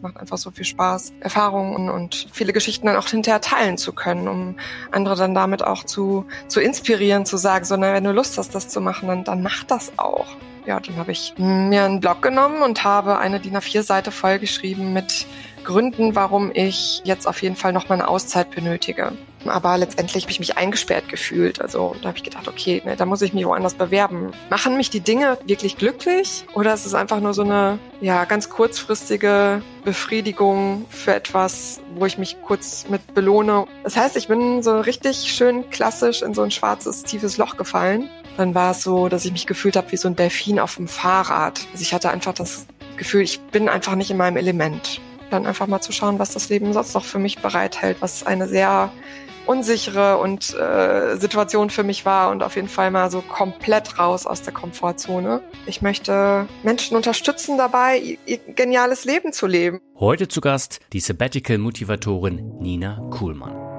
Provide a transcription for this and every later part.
Macht einfach so viel Spaß, Erfahrungen und viele Geschichten dann auch hinterher teilen zu können, um andere dann damit auch zu, zu inspirieren, zu sagen, so, na, wenn du Lust hast, das zu machen, dann, dann mach das auch ja, dann habe ich mir einen Blog genommen und habe eine DIN A4-Seite vollgeschrieben mit Gründen, warum ich jetzt auf jeden Fall noch mal eine Auszeit benötige. Aber letztendlich habe ich mich eingesperrt gefühlt. Also da habe ich gedacht, okay, ne, da muss ich mich woanders bewerben. Machen mich die Dinge wirklich glücklich oder ist es einfach nur so eine ja ganz kurzfristige Befriedigung für etwas, wo ich mich kurz mit belohne? Das heißt, ich bin so richtig schön klassisch in so ein schwarzes tiefes Loch gefallen dann war es so, dass ich mich gefühlt habe wie so ein Delfin auf dem Fahrrad. Also ich hatte einfach das Gefühl, ich bin einfach nicht in meinem Element. Dann einfach mal zu schauen, was das Leben sonst noch für mich bereithält, was eine sehr unsichere und äh, Situation für mich war und auf jeden Fall mal so komplett raus aus der Komfortzone. Ich möchte Menschen unterstützen dabei, ihr geniales Leben zu leben. Heute zu Gast die Sabbatical-Motivatorin Nina Kuhlmann.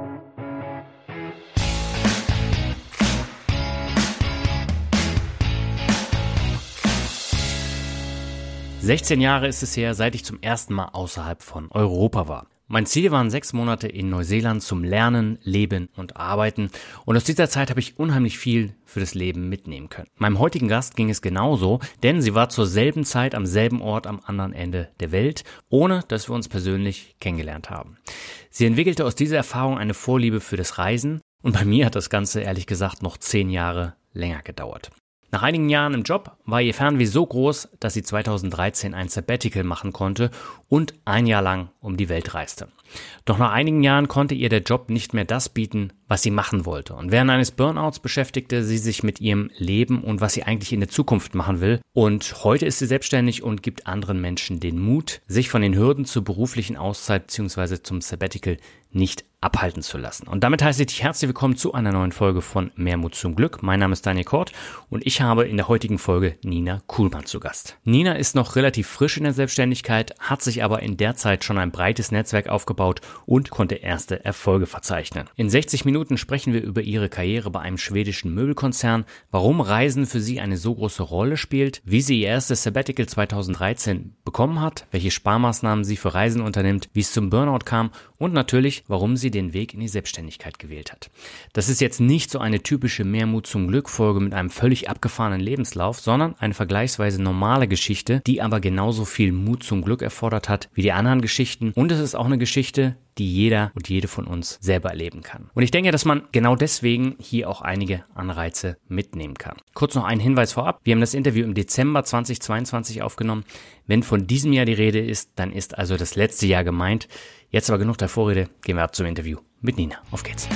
16 Jahre ist es her, seit ich zum ersten Mal außerhalb von Europa war. Mein Ziel waren sechs Monate in Neuseeland zum Lernen, Leben und Arbeiten. Und aus dieser Zeit habe ich unheimlich viel für das Leben mitnehmen können. Meinem heutigen Gast ging es genauso, denn sie war zur selben Zeit am selben Ort am anderen Ende der Welt, ohne dass wir uns persönlich kennengelernt haben. Sie entwickelte aus dieser Erfahrung eine Vorliebe für das Reisen und bei mir hat das Ganze ehrlich gesagt noch zehn Jahre länger gedauert. Nach einigen Jahren im Job war ihr Fernweh so groß, dass sie 2013 ein Sabbatical machen konnte und ein Jahr lang um die Welt reiste. Doch nach einigen Jahren konnte ihr der Job nicht mehr das bieten, was sie machen wollte. Und während eines Burnouts beschäftigte sie sich mit ihrem Leben und was sie eigentlich in der Zukunft machen will. Und heute ist sie selbstständig und gibt anderen Menschen den Mut, sich von den Hürden zur beruflichen Auszeit bzw. zum Sabbatical nicht abhalten zu lassen. Und damit heiße ich dich herzlich willkommen zu einer neuen Folge von Mehr Mut zum Glück. Mein Name ist Daniel Kort und ich habe in der heutigen Folge Nina Kuhlmann zu Gast. Nina ist noch relativ frisch in der Selbstständigkeit, hat sich aber in der Zeit schon ein breites Netzwerk aufgebaut und konnte erste Erfolge verzeichnen. In 60 Minuten sprechen wir über ihre Karriere bei einem schwedischen Möbelkonzern, warum Reisen für sie eine so große Rolle spielt, wie sie ihr erstes Sabbatical 2013 bekommen hat, welche Sparmaßnahmen sie für Reisen unternimmt, wie es zum Burnout kam und natürlich, warum sie den Weg in die Selbstständigkeit gewählt hat. Das ist jetzt nicht so eine typische Mehrmut zum Glück Folge mit einem völlig abgefahrenen Lebenslauf, sondern eine vergleichsweise normale Geschichte, die aber genauso viel Mut zum Glück erfordert hat wie die anderen Geschichten. Und es ist auch eine Geschichte, die jeder und jede von uns selber erleben kann. Und ich denke, dass man genau deswegen hier auch einige Anreize mitnehmen kann. Kurz noch ein Hinweis vorab. Wir haben das Interview im Dezember 2022 aufgenommen. Wenn von diesem Jahr die Rede ist, dann ist also das letzte Jahr gemeint. Jetzt aber genug der Vorrede, gehen wir ab zum Interview mit Nina. Auf geht's.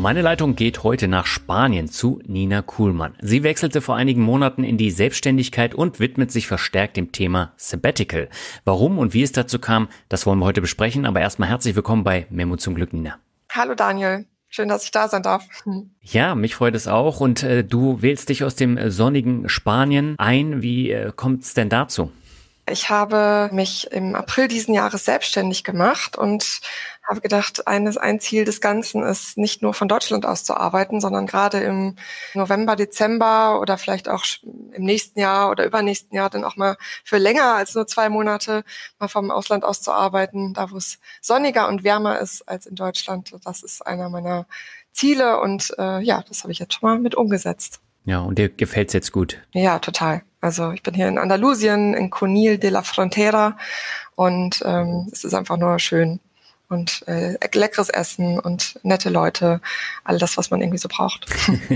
Meine Leitung geht heute nach Spanien zu Nina Kuhlmann. Sie wechselte vor einigen Monaten in die Selbstständigkeit und widmet sich verstärkt dem Thema Sabbatical. Warum und wie es dazu kam, das wollen wir heute besprechen. Aber erstmal herzlich willkommen bei Memo zum Glück, Nina. Hallo Daniel. Schön, dass ich da sein darf. Ja, mich freut es auch. Und äh, du wählst dich aus dem äh, sonnigen Spanien ein. Wie äh, kommt es denn dazu? Ich habe mich im April diesen Jahres selbstständig gemacht und habe gedacht, eines, ein Ziel des Ganzen ist, nicht nur von Deutschland aus zu arbeiten, sondern gerade im November, Dezember oder vielleicht auch im nächsten Jahr oder übernächsten Jahr dann auch mal für länger als nur zwei Monate mal vom Ausland aus zu arbeiten, da wo es sonniger und wärmer ist als in Deutschland. Das ist einer meiner Ziele und äh, ja, das habe ich jetzt schon mal mit umgesetzt. Ja, und dir gefällt's jetzt gut? Ja, total. Also ich bin hier in Andalusien, in Conil de la Frontera und ähm, es ist einfach nur schön und äh, leckeres Essen und nette Leute, all das, was man irgendwie so braucht.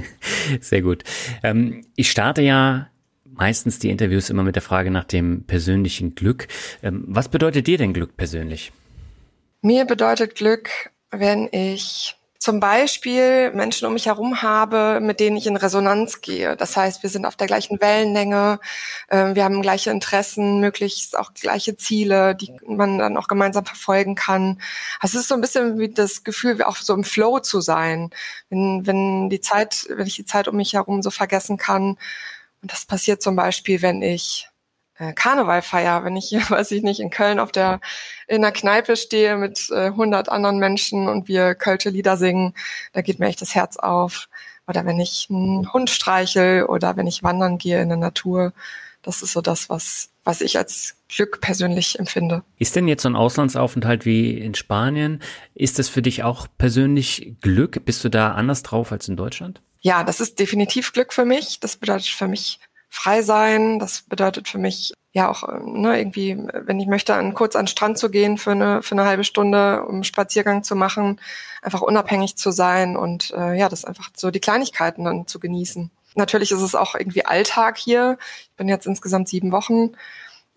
Sehr gut. Ähm, ich starte ja meistens die Interviews immer mit der Frage nach dem persönlichen Glück. Ähm, was bedeutet dir denn Glück persönlich? Mir bedeutet Glück, wenn ich zum Beispiel Menschen um mich herum habe, mit denen ich in Resonanz gehe. Das heißt, wir sind auf der gleichen Wellenlänge, äh, wir haben gleiche Interessen, möglichst auch gleiche Ziele, die man dann auch gemeinsam verfolgen kann. Also es ist so ein bisschen wie das Gefühl, auch so im Flow zu sein, wenn, wenn die Zeit, wenn ich die Zeit um mich herum so vergessen kann. Und das passiert zum Beispiel, wenn ich Karneval feier, wenn ich, weiß ich nicht, in Köln auf der, in der Kneipe stehe mit äh, 100 anderen Menschen und wir Kölsche Lieder singen, da geht mir echt das Herz auf. Oder wenn ich einen Hund streichel oder wenn ich wandern gehe in der Natur. Das ist so das, was, was ich als Glück persönlich empfinde. Ist denn jetzt so ein Auslandsaufenthalt wie in Spanien, ist das für dich auch persönlich Glück? Bist du da anders drauf als in Deutschland? Ja, das ist definitiv Glück für mich. Das bedeutet für mich frei sein. Das bedeutet für mich ja auch ne, irgendwie, wenn ich möchte, an, kurz an den Strand zu gehen für eine, für eine halbe Stunde, um einen Spaziergang zu machen, einfach unabhängig zu sein und äh, ja, das einfach so die Kleinigkeiten dann zu genießen. Natürlich ist es auch irgendwie Alltag hier. Ich bin jetzt insgesamt sieben Wochen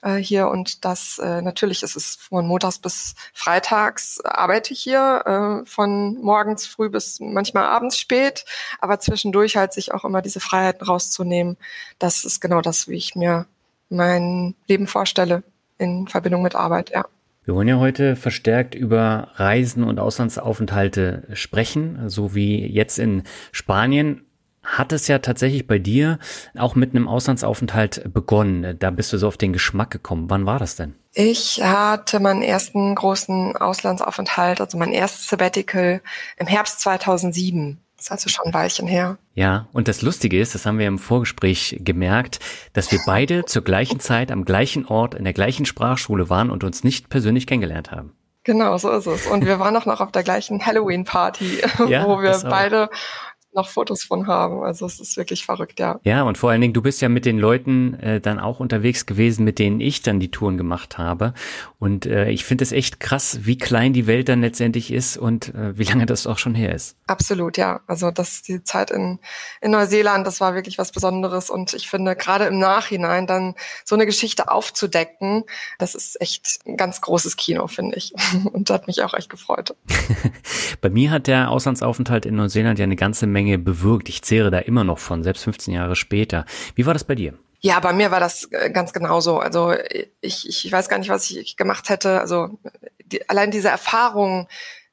äh, hier und das äh, natürlich ist es von montags bis freitags arbeite ich hier äh, von morgens früh bis manchmal abends spät, aber zwischendurch halt sich auch immer diese Freiheiten rauszunehmen. Das ist genau das, wie ich mir mein Leben vorstelle in Verbindung mit Arbeit, ja. Wir wollen ja heute verstärkt über Reisen und Auslandsaufenthalte sprechen, so wie jetzt in Spanien hat es ja tatsächlich bei dir auch mit einem Auslandsaufenthalt begonnen. Da bist du so auf den Geschmack gekommen. Wann war das denn? Ich hatte meinen ersten großen Auslandsaufenthalt, also mein erstes Sabbatical im Herbst 2007. Das ist also schon ein Weilchen her. Ja, und das Lustige ist, das haben wir im Vorgespräch gemerkt, dass wir beide zur gleichen Zeit am gleichen Ort in der gleichen Sprachschule waren und uns nicht persönlich kennengelernt haben. Genau, so ist es. Und wir waren auch noch auf der gleichen Halloween-Party, ja, wo wir beide noch Fotos von haben. Also es ist wirklich verrückt, ja. Ja, und vor allen Dingen, du bist ja mit den Leuten äh, dann auch unterwegs gewesen, mit denen ich dann die Touren gemacht habe. Und äh, ich finde es echt krass, wie klein die Welt dann letztendlich ist und äh, wie lange das auch schon her ist. Absolut, ja. Also das die Zeit in, in Neuseeland, das war wirklich was Besonderes. Und ich finde, gerade im Nachhinein dann so eine Geschichte aufzudecken, das ist echt ein ganz großes Kino, finde ich. Und das hat mich auch echt gefreut. Bei mir hat der Auslandsaufenthalt in Neuseeland ja eine ganze Menge Menge bewirkt. Ich zehre da immer noch von, selbst 15 Jahre später. Wie war das bei dir? Ja, bei mir war das äh, ganz genauso. Also ich, ich weiß gar nicht, was ich gemacht hätte. Also die, allein diese Erfahrung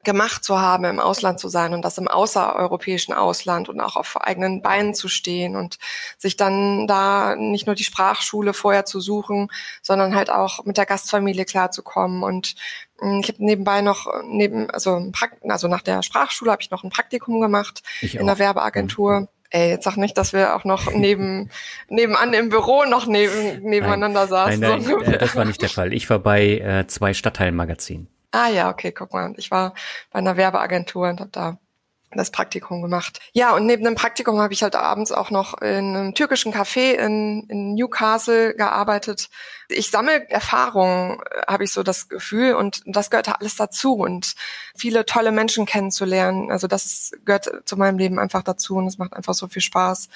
gemacht zu haben, im Ausland zu sein und das im außereuropäischen Ausland und auch auf eigenen Beinen zu stehen und sich dann da nicht nur die Sprachschule vorher zu suchen, sondern halt auch mit der Gastfamilie klarzukommen und ich habe nebenbei noch neben also also nach der Sprachschule habe ich noch ein Praktikum gemacht ich in der Werbeagentur. Mhm. Ey, jetzt sag nicht, dass wir auch noch neben nebenan im Büro noch neben nebeneinander nein, saßen. Nein, nein, äh, das war nicht der Fall. Ich war bei äh, zwei Stadtteilmagazinen. Ah ja, okay, guck mal. Ich war bei einer Werbeagentur und habe da das Praktikum gemacht. Ja, und neben dem Praktikum habe ich halt abends auch noch in einem türkischen Café in, in Newcastle gearbeitet. Ich sammle Erfahrungen, habe ich so das Gefühl, und das gehört alles dazu und viele tolle Menschen kennenzulernen. Also das gehört zu meinem Leben einfach dazu und es macht einfach so viel Spaß.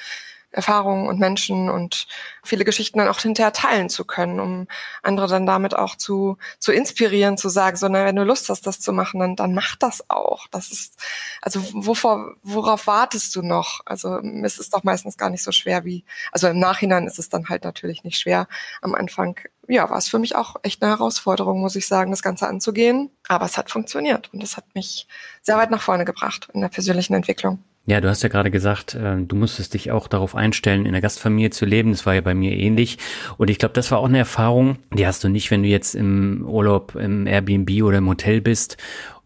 Erfahrungen und Menschen und viele Geschichten dann auch hinterher teilen zu können, um andere dann damit auch zu, zu inspirieren, zu sagen, so, na, wenn du Lust hast, das zu machen, dann, dann mach das auch. Das ist, also wovor, worauf wartest du noch? Also es ist doch meistens gar nicht so schwer wie, also im Nachhinein ist es dann halt natürlich nicht schwer. Am Anfang, ja, war es für mich auch echt eine Herausforderung, muss ich sagen, das Ganze anzugehen. Aber es hat funktioniert und es hat mich sehr weit nach vorne gebracht in der persönlichen Entwicklung. Ja, du hast ja gerade gesagt, äh, du musstest dich auch darauf einstellen, in der Gastfamilie zu leben. Das war ja bei mir ähnlich. Und ich glaube, das war auch eine Erfahrung, die hast du nicht, wenn du jetzt im Urlaub im Airbnb oder im Hotel bist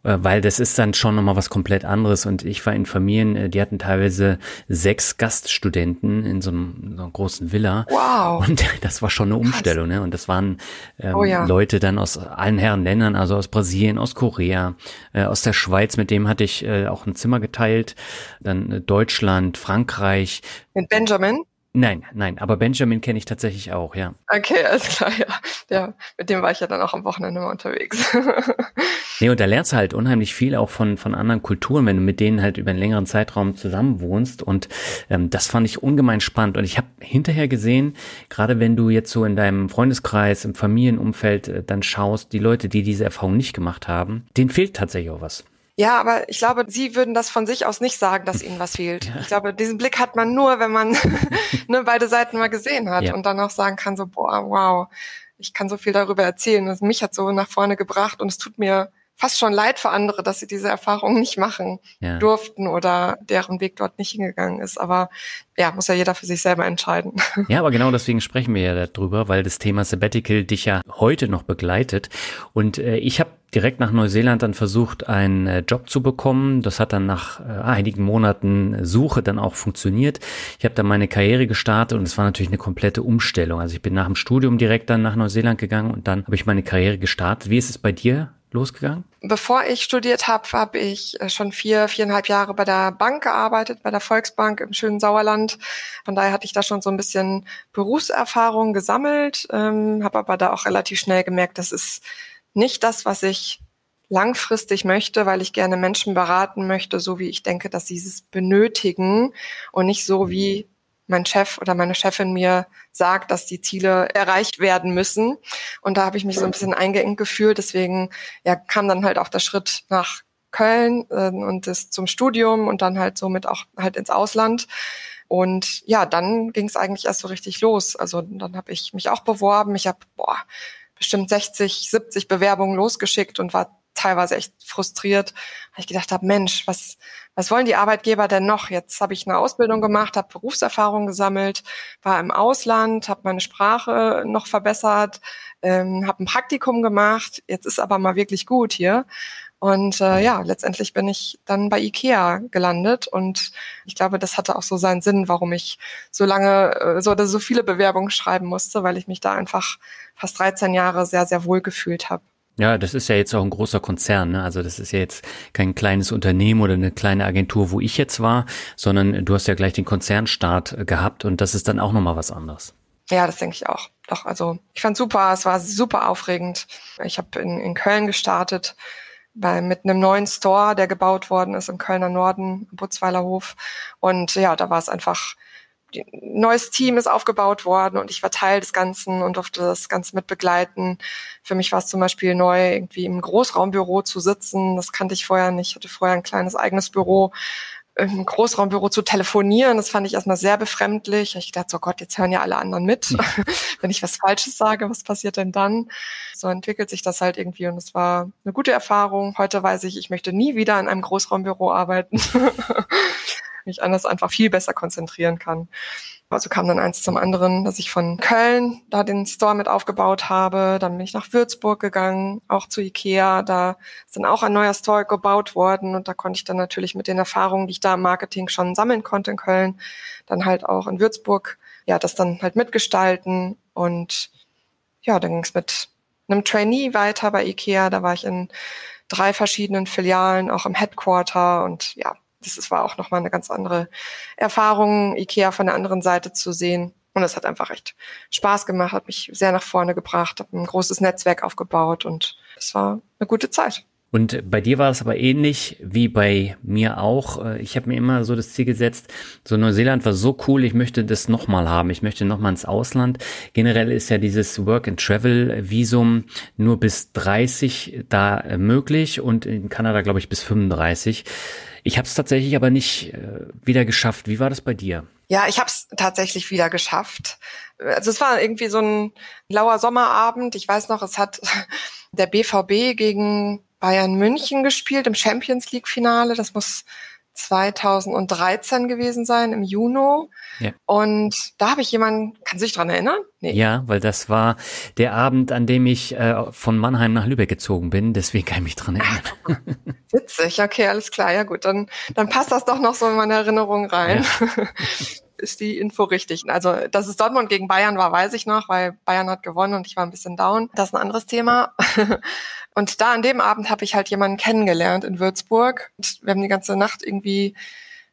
weil das ist dann schon nochmal was komplett anderes. Und ich war in Familien, äh, die hatten teilweise sechs Gaststudenten in so, einem, so einer großen Villa. Wow. Und das war schon eine Umstellung. Ne? Und das waren ähm, oh ja. Leute dann aus allen Herren Ländern, also aus Brasilien, aus Korea, äh, aus der Schweiz, mit dem hatte ich äh, auch ein Zimmer geteilt. Dann äh, Deutschland, Frankreich. Mit Benjamin? Nein, nein, aber Benjamin kenne ich tatsächlich auch, ja. Okay, alles klar, ja. Ja, mit dem war ich ja dann auch am Wochenende mal unterwegs. nee, und da lernst du halt unheimlich viel auch von, von anderen Kulturen, wenn du mit denen halt über einen längeren Zeitraum zusammen wohnst. Und ähm, das fand ich ungemein spannend. Und ich habe hinterher gesehen, gerade wenn du jetzt so in deinem Freundeskreis, im Familienumfeld äh, dann schaust, die Leute, die diese Erfahrung nicht gemacht haben, denen fehlt tatsächlich auch was. Ja, aber ich glaube, Sie würden das von sich aus nicht sagen, dass Ihnen was fehlt. Ja. Ich glaube, diesen Blick hat man nur, wenn man ne, beide Seiten mal gesehen hat ja. und dann auch sagen kann, so, boah, wow, ich kann so viel darüber erzählen. Also mich hat so nach vorne gebracht und es tut mir fast schon leid für andere, dass sie diese Erfahrung nicht machen ja. durften oder deren Weg dort nicht hingegangen ist. Aber ja, muss ja jeder für sich selber entscheiden. Ja, aber genau deswegen sprechen wir ja darüber, weil das Thema Sabbatical dich ja heute noch begleitet. Und äh, ich habe direkt nach Neuseeland dann versucht, einen äh, Job zu bekommen. Das hat dann nach äh, einigen Monaten Suche dann auch funktioniert. Ich habe dann meine Karriere gestartet und es war natürlich eine komplette Umstellung. Also ich bin nach dem Studium direkt dann nach Neuseeland gegangen und dann habe ich meine Karriere gestartet. Wie ist es bei dir losgegangen? Bevor ich studiert habe, habe ich äh, schon vier, viereinhalb Jahre bei der Bank gearbeitet, bei der Volksbank im schönen Sauerland. Von daher hatte ich da schon so ein bisschen Berufserfahrung gesammelt, ähm, habe aber da auch relativ schnell gemerkt, das ist nicht das, was ich langfristig möchte, weil ich gerne Menschen beraten möchte, so wie ich denke, dass sie es benötigen und nicht so wie mein Chef oder meine Chefin mir sagt, dass die Ziele erreicht werden müssen. Und da habe ich mich so ein bisschen eingeengt gefühlt. Deswegen ja, kam dann halt auch der Schritt nach Köln äh, und das zum Studium und dann halt somit auch halt ins Ausland. Und ja, dann ging es eigentlich erst so richtig los. Also dann habe ich mich auch beworben. Ich habe boah, bestimmt 60, 70 Bewerbungen losgeschickt und war teilweise echt frustriert, weil ich gedacht habe, Mensch, was, was wollen die Arbeitgeber denn noch? Jetzt habe ich eine Ausbildung gemacht, habe Berufserfahrung gesammelt, war im Ausland, habe meine Sprache noch verbessert, ähm, habe ein Praktikum gemacht. Jetzt ist aber mal wirklich gut hier. Und äh, ja, letztendlich bin ich dann bei IKEA gelandet und ich glaube, das hatte auch so seinen Sinn, warum ich so lange, äh, so, so viele Bewerbungen schreiben musste, weil ich mich da einfach fast 13 Jahre sehr, sehr wohl gefühlt habe. Ja, das ist ja jetzt auch ein großer Konzern. Ne? Also das ist ja jetzt kein kleines Unternehmen oder eine kleine Agentur, wo ich jetzt war, sondern du hast ja gleich den Konzernstart äh, gehabt und das ist dann auch nochmal was anderes. Ja, das denke ich auch. Doch, also ich fand super, es war super aufregend. Ich habe in, in Köln gestartet bei, mit einem neuen Store, der gebaut worden ist im Kölner Norden, im Butzweiler Hof. Und ja, da war es einfach neues Team ist aufgebaut worden und ich war Teil des Ganzen und durfte das Ganze mit begleiten. Für mich war es zum Beispiel neu, irgendwie im Großraumbüro zu sitzen. Das kannte ich vorher nicht. Ich hatte vorher ein kleines eigenes Büro im Großraumbüro zu telefonieren. Das fand ich erstmal sehr befremdlich. Ich dachte, so Gott, jetzt hören ja alle anderen mit. Ja. Wenn ich was Falsches sage, was passiert denn dann? So entwickelt sich das halt irgendwie und es war eine gute Erfahrung. Heute weiß ich, ich möchte nie wieder in einem Großraumbüro arbeiten. mich anders einfach viel besser konzentrieren kann. Also kam dann eins zum anderen, dass ich von Köln da den Store mit aufgebaut habe. Dann bin ich nach Würzburg gegangen, auch zu Ikea. Da ist dann auch ein neuer Store gebaut worden und da konnte ich dann natürlich mit den Erfahrungen, die ich da im Marketing schon sammeln konnte in Köln, dann halt auch in Würzburg, ja, das dann halt mitgestalten und ja, dann ging es mit einem Trainee weiter bei Ikea. Da war ich in drei verschiedenen Filialen, auch im Headquarter und ja, das war auch nochmal eine ganz andere Erfahrung, Ikea von der anderen Seite zu sehen. Und es hat einfach echt Spaß gemacht, hat mich sehr nach vorne gebracht, habe ein großes Netzwerk aufgebaut und es war eine gute Zeit. Und bei dir war es aber ähnlich wie bei mir auch. Ich habe mir immer so das Ziel gesetzt, so Neuseeland war so cool, ich möchte das nochmal haben, ich möchte nochmal ins Ausland. Generell ist ja dieses Work-and-Travel-Visum nur bis 30 da äh, möglich und in Kanada glaube ich bis 35. Ich habe es tatsächlich aber nicht äh, wieder geschafft. Wie war das bei dir? Ja, ich habe es tatsächlich wieder geschafft. Also es war irgendwie so ein lauer Sommerabend. Ich weiß noch, es hat der BVB gegen Bayern München gespielt im Champions League Finale. Das muss 2013 gewesen sein, im Juni. Ja. Und da habe ich jemanden, kannst du dich dran erinnern? Nee. Ja, weil das war der Abend, an dem ich äh, von Mannheim nach Lübeck gezogen bin. Deswegen kann ich mich dran erinnern. Witzig, okay, alles klar. Ja gut, dann, dann passt das doch noch so in meine Erinnerung rein. Ja. ist die Info richtig. Also, dass es Dortmund gegen Bayern war, weiß ich noch, weil Bayern hat gewonnen und ich war ein bisschen down. Das ist ein anderes Thema. Und da an dem Abend habe ich halt jemanden kennengelernt in Würzburg. Und wir haben die ganze Nacht irgendwie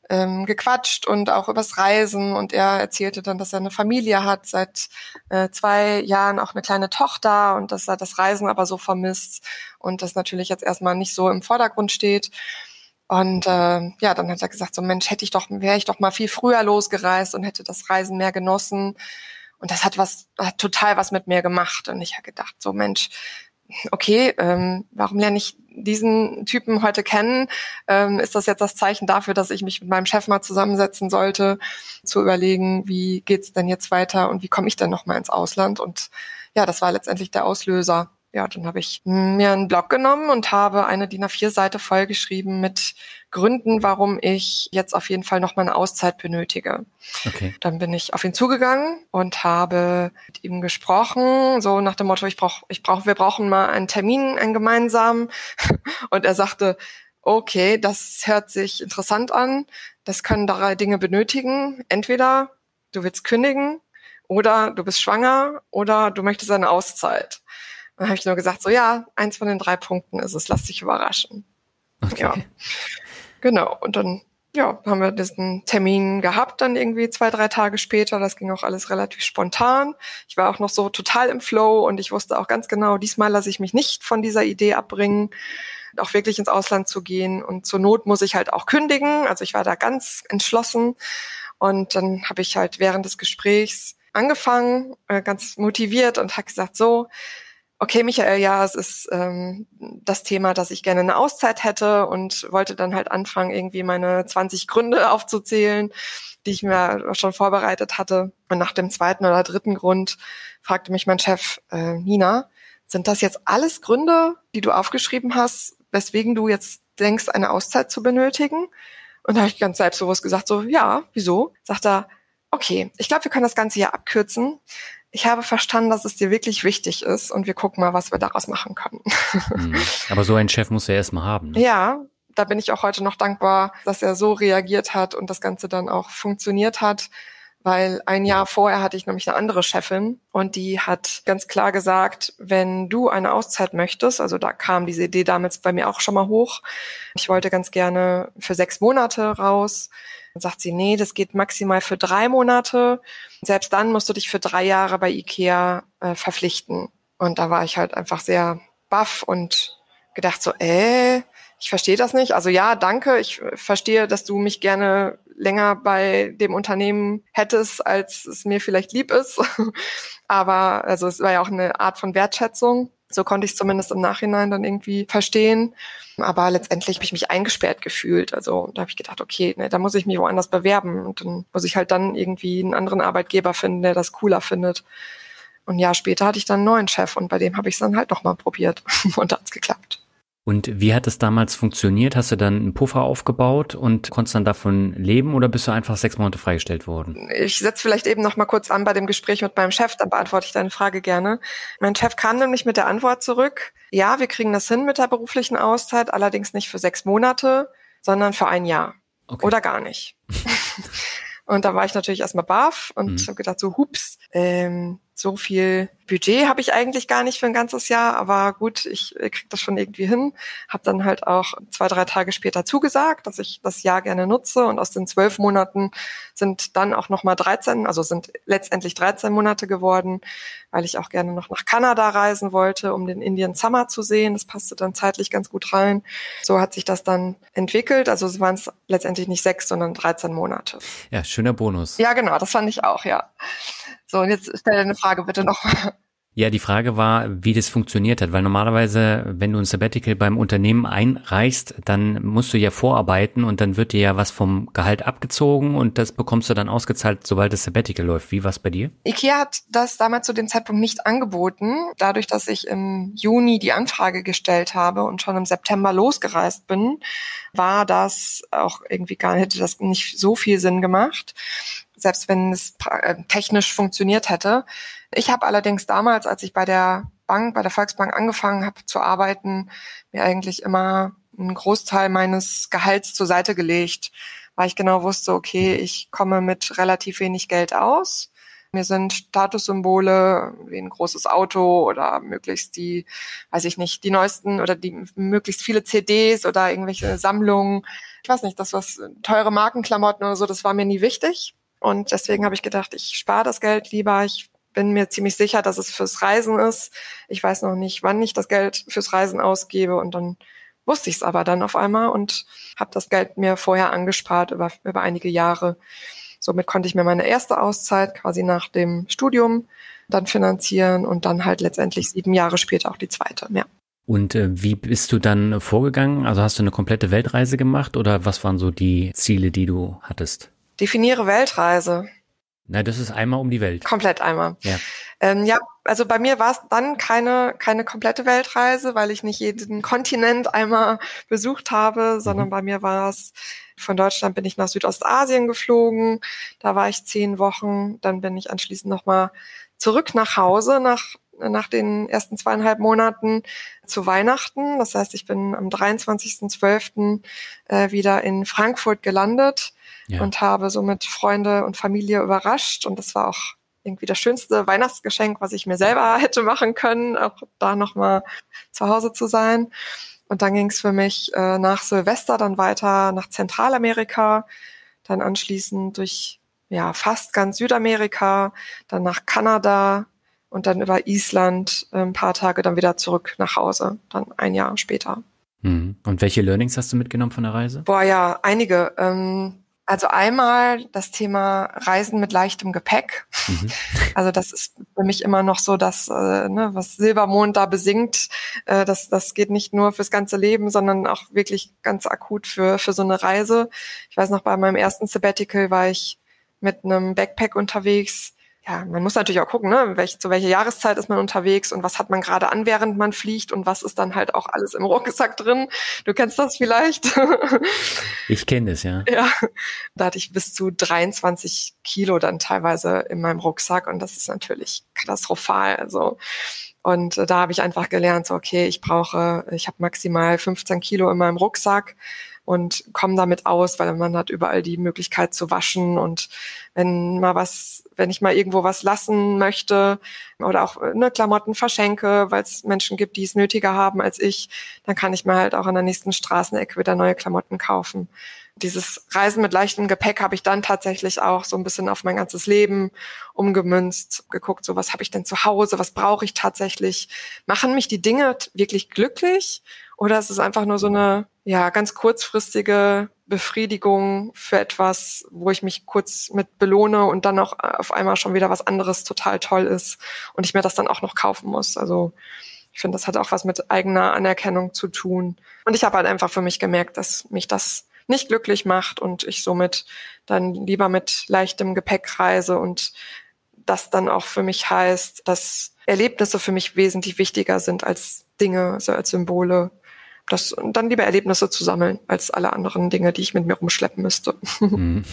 ähm, gequatscht und auch übers Reisen. Und er erzählte dann, dass er eine Familie hat, seit äh, zwei Jahren auch eine kleine Tochter und dass er das Reisen aber so vermisst und das natürlich jetzt erstmal nicht so im Vordergrund steht. Und äh, ja, dann hat er gesagt, so Mensch, hätte ich doch, wäre ich doch mal viel früher losgereist und hätte das Reisen mehr genossen. Und das hat was, hat total was mit mir gemacht. Und ich habe gedacht, so Mensch, okay, ähm, warum lerne ich diesen Typen heute kennen? Ähm, ist das jetzt das Zeichen dafür, dass ich mich mit meinem Chef mal zusammensetzen sollte, zu überlegen, wie geht's denn jetzt weiter und wie komme ich denn noch mal ins Ausland? Und ja, das war letztendlich der Auslöser ja, dann habe ich mir einen Blog genommen und habe eine DIN A4-Seite vollgeschrieben mit Gründen, warum ich jetzt auf jeden Fall noch mal eine Auszeit benötige. Okay. Dann bin ich auf ihn zugegangen und habe mit ihm gesprochen, so nach dem Motto, ich brauche, ich brauche, wir brauchen mal einen Termin, einen gemeinsamen. Und er sagte, okay, das hört sich interessant an. Das können drei Dinge benötigen. Entweder du willst kündigen oder du bist schwanger oder du möchtest eine Auszeit. Dann habe ich nur gesagt, so ja, eins von den drei Punkten ist es, lass dich überraschen. Okay. Ja. Genau. Und dann ja, haben wir diesen Termin gehabt, dann irgendwie zwei, drei Tage später. Das ging auch alles relativ spontan. Ich war auch noch so total im Flow und ich wusste auch ganz genau, diesmal lasse ich mich nicht von dieser Idee abbringen, auch wirklich ins Ausland zu gehen. Und zur Not muss ich halt auch kündigen. Also ich war da ganz entschlossen. Und dann habe ich halt während des Gesprächs angefangen, äh, ganz motiviert und habe gesagt, so, okay, Michael, ja, es ist ähm, das Thema, dass ich gerne eine Auszeit hätte und wollte dann halt anfangen, irgendwie meine 20 Gründe aufzuzählen, die ich mir schon vorbereitet hatte. Und nach dem zweiten oder dritten Grund fragte mich mein Chef, äh, Nina, sind das jetzt alles Gründe, die du aufgeschrieben hast, weswegen du jetzt denkst, eine Auszeit zu benötigen? Und da habe ich ganz selbstbewusst gesagt, so, ja, wieso? Sagt er, okay, ich glaube, wir können das Ganze hier abkürzen ich habe verstanden, dass es dir wirklich wichtig ist und wir gucken mal, was wir daraus machen können. Mhm. Aber so einen Chef muss er erstmal haben. Ne? Ja, da bin ich auch heute noch dankbar, dass er so reagiert hat und das Ganze dann auch funktioniert hat. Weil ein Jahr vorher hatte ich nämlich eine andere Chefin und die hat ganz klar gesagt, wenn du eine Auszeit möchtest, also da kam diese Idee damals bei mir auch schon mal hoch. Ich wollte ganz gerne für sechs Monate raus dann sagt sie, nee, das geht maximal für drei Monate. Selbst dann musst du dich für drei Jahre bei IKEA äh, verpflichten. Und da war ich halt einfach sehr baff und gedacht so, äh, ich verstehe das nicht. Also ja, danke. Ich verstehe, dass du mich gerne länger bei dem Unternehmen hättest, als es mir vielleicht lieb ist. Aber also es war ja auch eine Art von Wertschätzung. So konnte ich es zumindest im Nachhinein dann irgendwie verstehen. Aber letztendlich habe ich mich eingesperrt gefühlt. Also da habe ich gedacht, okay, ne, da muss ich mich woanders bewerben. Und dann muss ich halt dann irgendwie einen anderen Arbeitgeber finden, der das cooler findet. Und ein Jahr später hatte ich dann einen neuen Chef und bei dem habe ich es dann halt nochmal probiert. und da hat's geklappt. Und wie hat es damals funktioniert? Hast du dann einen Puffer aufgebaut und konntest dann davon leben oder bist du einfach sechs Monate freigestellt worden? Ich setze vielleicht eben noch mal kurz an bei dem Gespräch mit meinem Chef, dann beantworte ich deine Frage gerne. Mein Chef kam nämlich mit der Antwort zurück, ja, wir kriegen das hin mit der beruflichen Auszeit, allerdings nicht für sechs Monate, sondern für ein Jahr. Okay. Oder gar nicht. und da war ich natürlich erstmal baff und mhm. habe gedacht, so hups, ähm, so viel Budget habe ich eigentlich gar nicht für ein ganzes Jahr, aber gut, ich kriege das schon irgendwie hin. Habe dann halt auch zwei, drei Tage später zugesagt, dass ich das Jahr gerne nutze und aus den zwölf Monaten sind dann auch nochmal 13, also sind letztendlich 13 Monate geworden, weil ich auch gerne noch nach Kanada reisen wollte, um den Indian Summer zu sehen. Das passte dann zeitlich ganz gut rein. So hat sich das dann entwickelt. Also es waren es letztendlich nicht sechs, sondern 13 Monate. Ja, schöner Bonus. Ja, genau, das fand ich auch, ja. So, und jetzt stell deine Frage bitte nochmal. Ja, die Frage war, wie das funktioniert hat, weil normalerweise, wenn du ein Sabbatical beim Unternehmen einreichst, dann musst du ja vorarbeiten und dann wird dir ja was vom Gehalt abgezogen und das bekommst du dann ausgezahlt, sobald das Sabbatical läuft. Wie war es bei dir? IKEA hat das damals zu dem Zeitpunkt nicht angeboten. Dadurch, dass ich im Juni die Anfrage gestellt habe und schon im September losgereist bin, war das auch irgendwie gar, hätte das nicht so viel Sinn gemacht selbst wenn es äh, technisch funktioniert hätte. Ich habe allerdings damals, als ich bei der Bank, bei der Volksbank angefangen habe zu arbeiten, mir eigentlich immer einen Großteil meines Gehalts zur Seite gelegt, weil ich genau wusste, okay, ich komme mit relativ wenig Geld aus. Mir sind Statussymbole wie ein großes Auto oder möglichst die, weiß ich nicht, die neuesten oder die möglichst viele CDs oder irgendwelche Sammlungen. Ich weiß nicht, das was teure Markenklamotten oder so, das war mir nie wichtig. Und deswegen habe ich gedacht, ich spare das Geld lieber. Ich bin mir ziemlich sicher, dass es fürs Reisen ist. Ich weiß noch nicht, wann ich das Geld fürs Reisen ausgebe. Und dann wusste ich es aber dann auf einmal und habe das Geld mir vorher angespart über, über einige Jahre. Somit konnte ich mir meine erste Auszeit quasi nach dem Studium dann finanzieren und dann halt letztendlich sieben Jahre später auch die zweite. Ja. Und äh, wie bist du dann vorgegangen? Also hast du eine komplette Weltreise gemacht oder was waren so die Ziele, die du hattest? Definiere Weltreise. Na, das ist einmal um die Welt. Komplett einmal. Ja. Ähm, ja, also bei mir war es dann keine, keine komplette Weltreise, weil ich nicht jeden Kontinent einmal besucht habe, sondern mhm. bei mir war es, von Deutschland bin ich nach Südostasien geflogen, da war ich zehn Wochen, dann bin ich anschließend nochmal zurück nach Hause nach nach den ersten zweieinhalb Monaten zu Weihnachten. Das heißt, ich bin am 23.12. Äh, wieder in Frankfurt gelandet ja. und habe somit Freunde und Familie überrascht. Und das war auch irgendwie das schönste Weihnachtsgeschenk, was ich mir selber hätte machen können, auch da nochmal zu Hause zu sein. Und dann ging es für mich äh, nach Silvester dann weiter nach Zentralamerika, dann anschließend durch ja fast ganz Südamerika, dann nach Kanada und dann über Island äh, ein paar Tage dann wieder zurück nach Hause, dann ein Jahr später. Mhm. Und welche Learnings hast du mitgenommen von der Reise? Boah, ja, einige. Ähm, also einmal das Thema Reisen mit leichtem Gepäck. Mhm. Also das ist für mich immer noch so, dass äh, ne, was Silbermond da besingt, äh, das, das geht nicht nur fürs ganze Leben, sondern auch wirklich ganz akut für, für so eine Reise. Ich weiß noch, bei meinem ersten Sabbatical war ich mit einem Backpack unterwegs ja, man muss natürlich auch gucken, ne, welch, zu welcher Jahreszeit ist man unterwegs und was hat man gerade an, während man fliegt und was ist dann halt auch alles im Rucksack drin. Du kennst das vielleicht. Ich kenne es, ja. Ja, da hatte ich bis zu 23 Kilo dann teilweise in meinem Rucksack und das ist natürlich katastrophal. Also und äh, da habe ich einfach gelernt, so okay, ich brauche, ich habe maximal 15 Kilo in meinem Rucksack und komme damit aus, weil man hat überall die Möglichkeit zu waschen und wenn mal was, wenn ich mal irgendwo was lassen möchte oder auch ne, Klamotten verschenke, weil es Menschen gibt, die es nötiger haben als ich, dann kann ich mir halt auch an der nächsten Straßenecke wieder neue Klamotten kaufen. Dieses Reisen mit leichtem Gepäck habe ich dann tatsächlich auch so ein bisschen auf mein ganzes Leben umgemünzt, geguckt, so was habe ich denn zu Hause, was brauche ich tatsächlich, machen mich die Dinge wirklich glücklich oder ist es einfach nur so eine ja, ganz kurzfristige Befriedigung für etwas, wo ich mich kurz mit belohne und dann auch auf einmal schon wieder was anderes total toll ist und ich mir das dann auch noch kaufen muss. Also ich finde, das hat auch was mit eigener Anerkennung zu tun. Und ich habe halt einfach für mich gemerkt, dass mich das nicht glücklich macht und ich somit dann lieber mit leichtem Gepäck reise und das dann auch für mich heißt, dass Erlebnisse für mich wesentlich wichtiger sind als Dinge, also als Symbole das und dann lieber Erlebnisse zu sammeln, als alle anderen Dinge, die ich mit mir rumschleppen müsste. Mhm.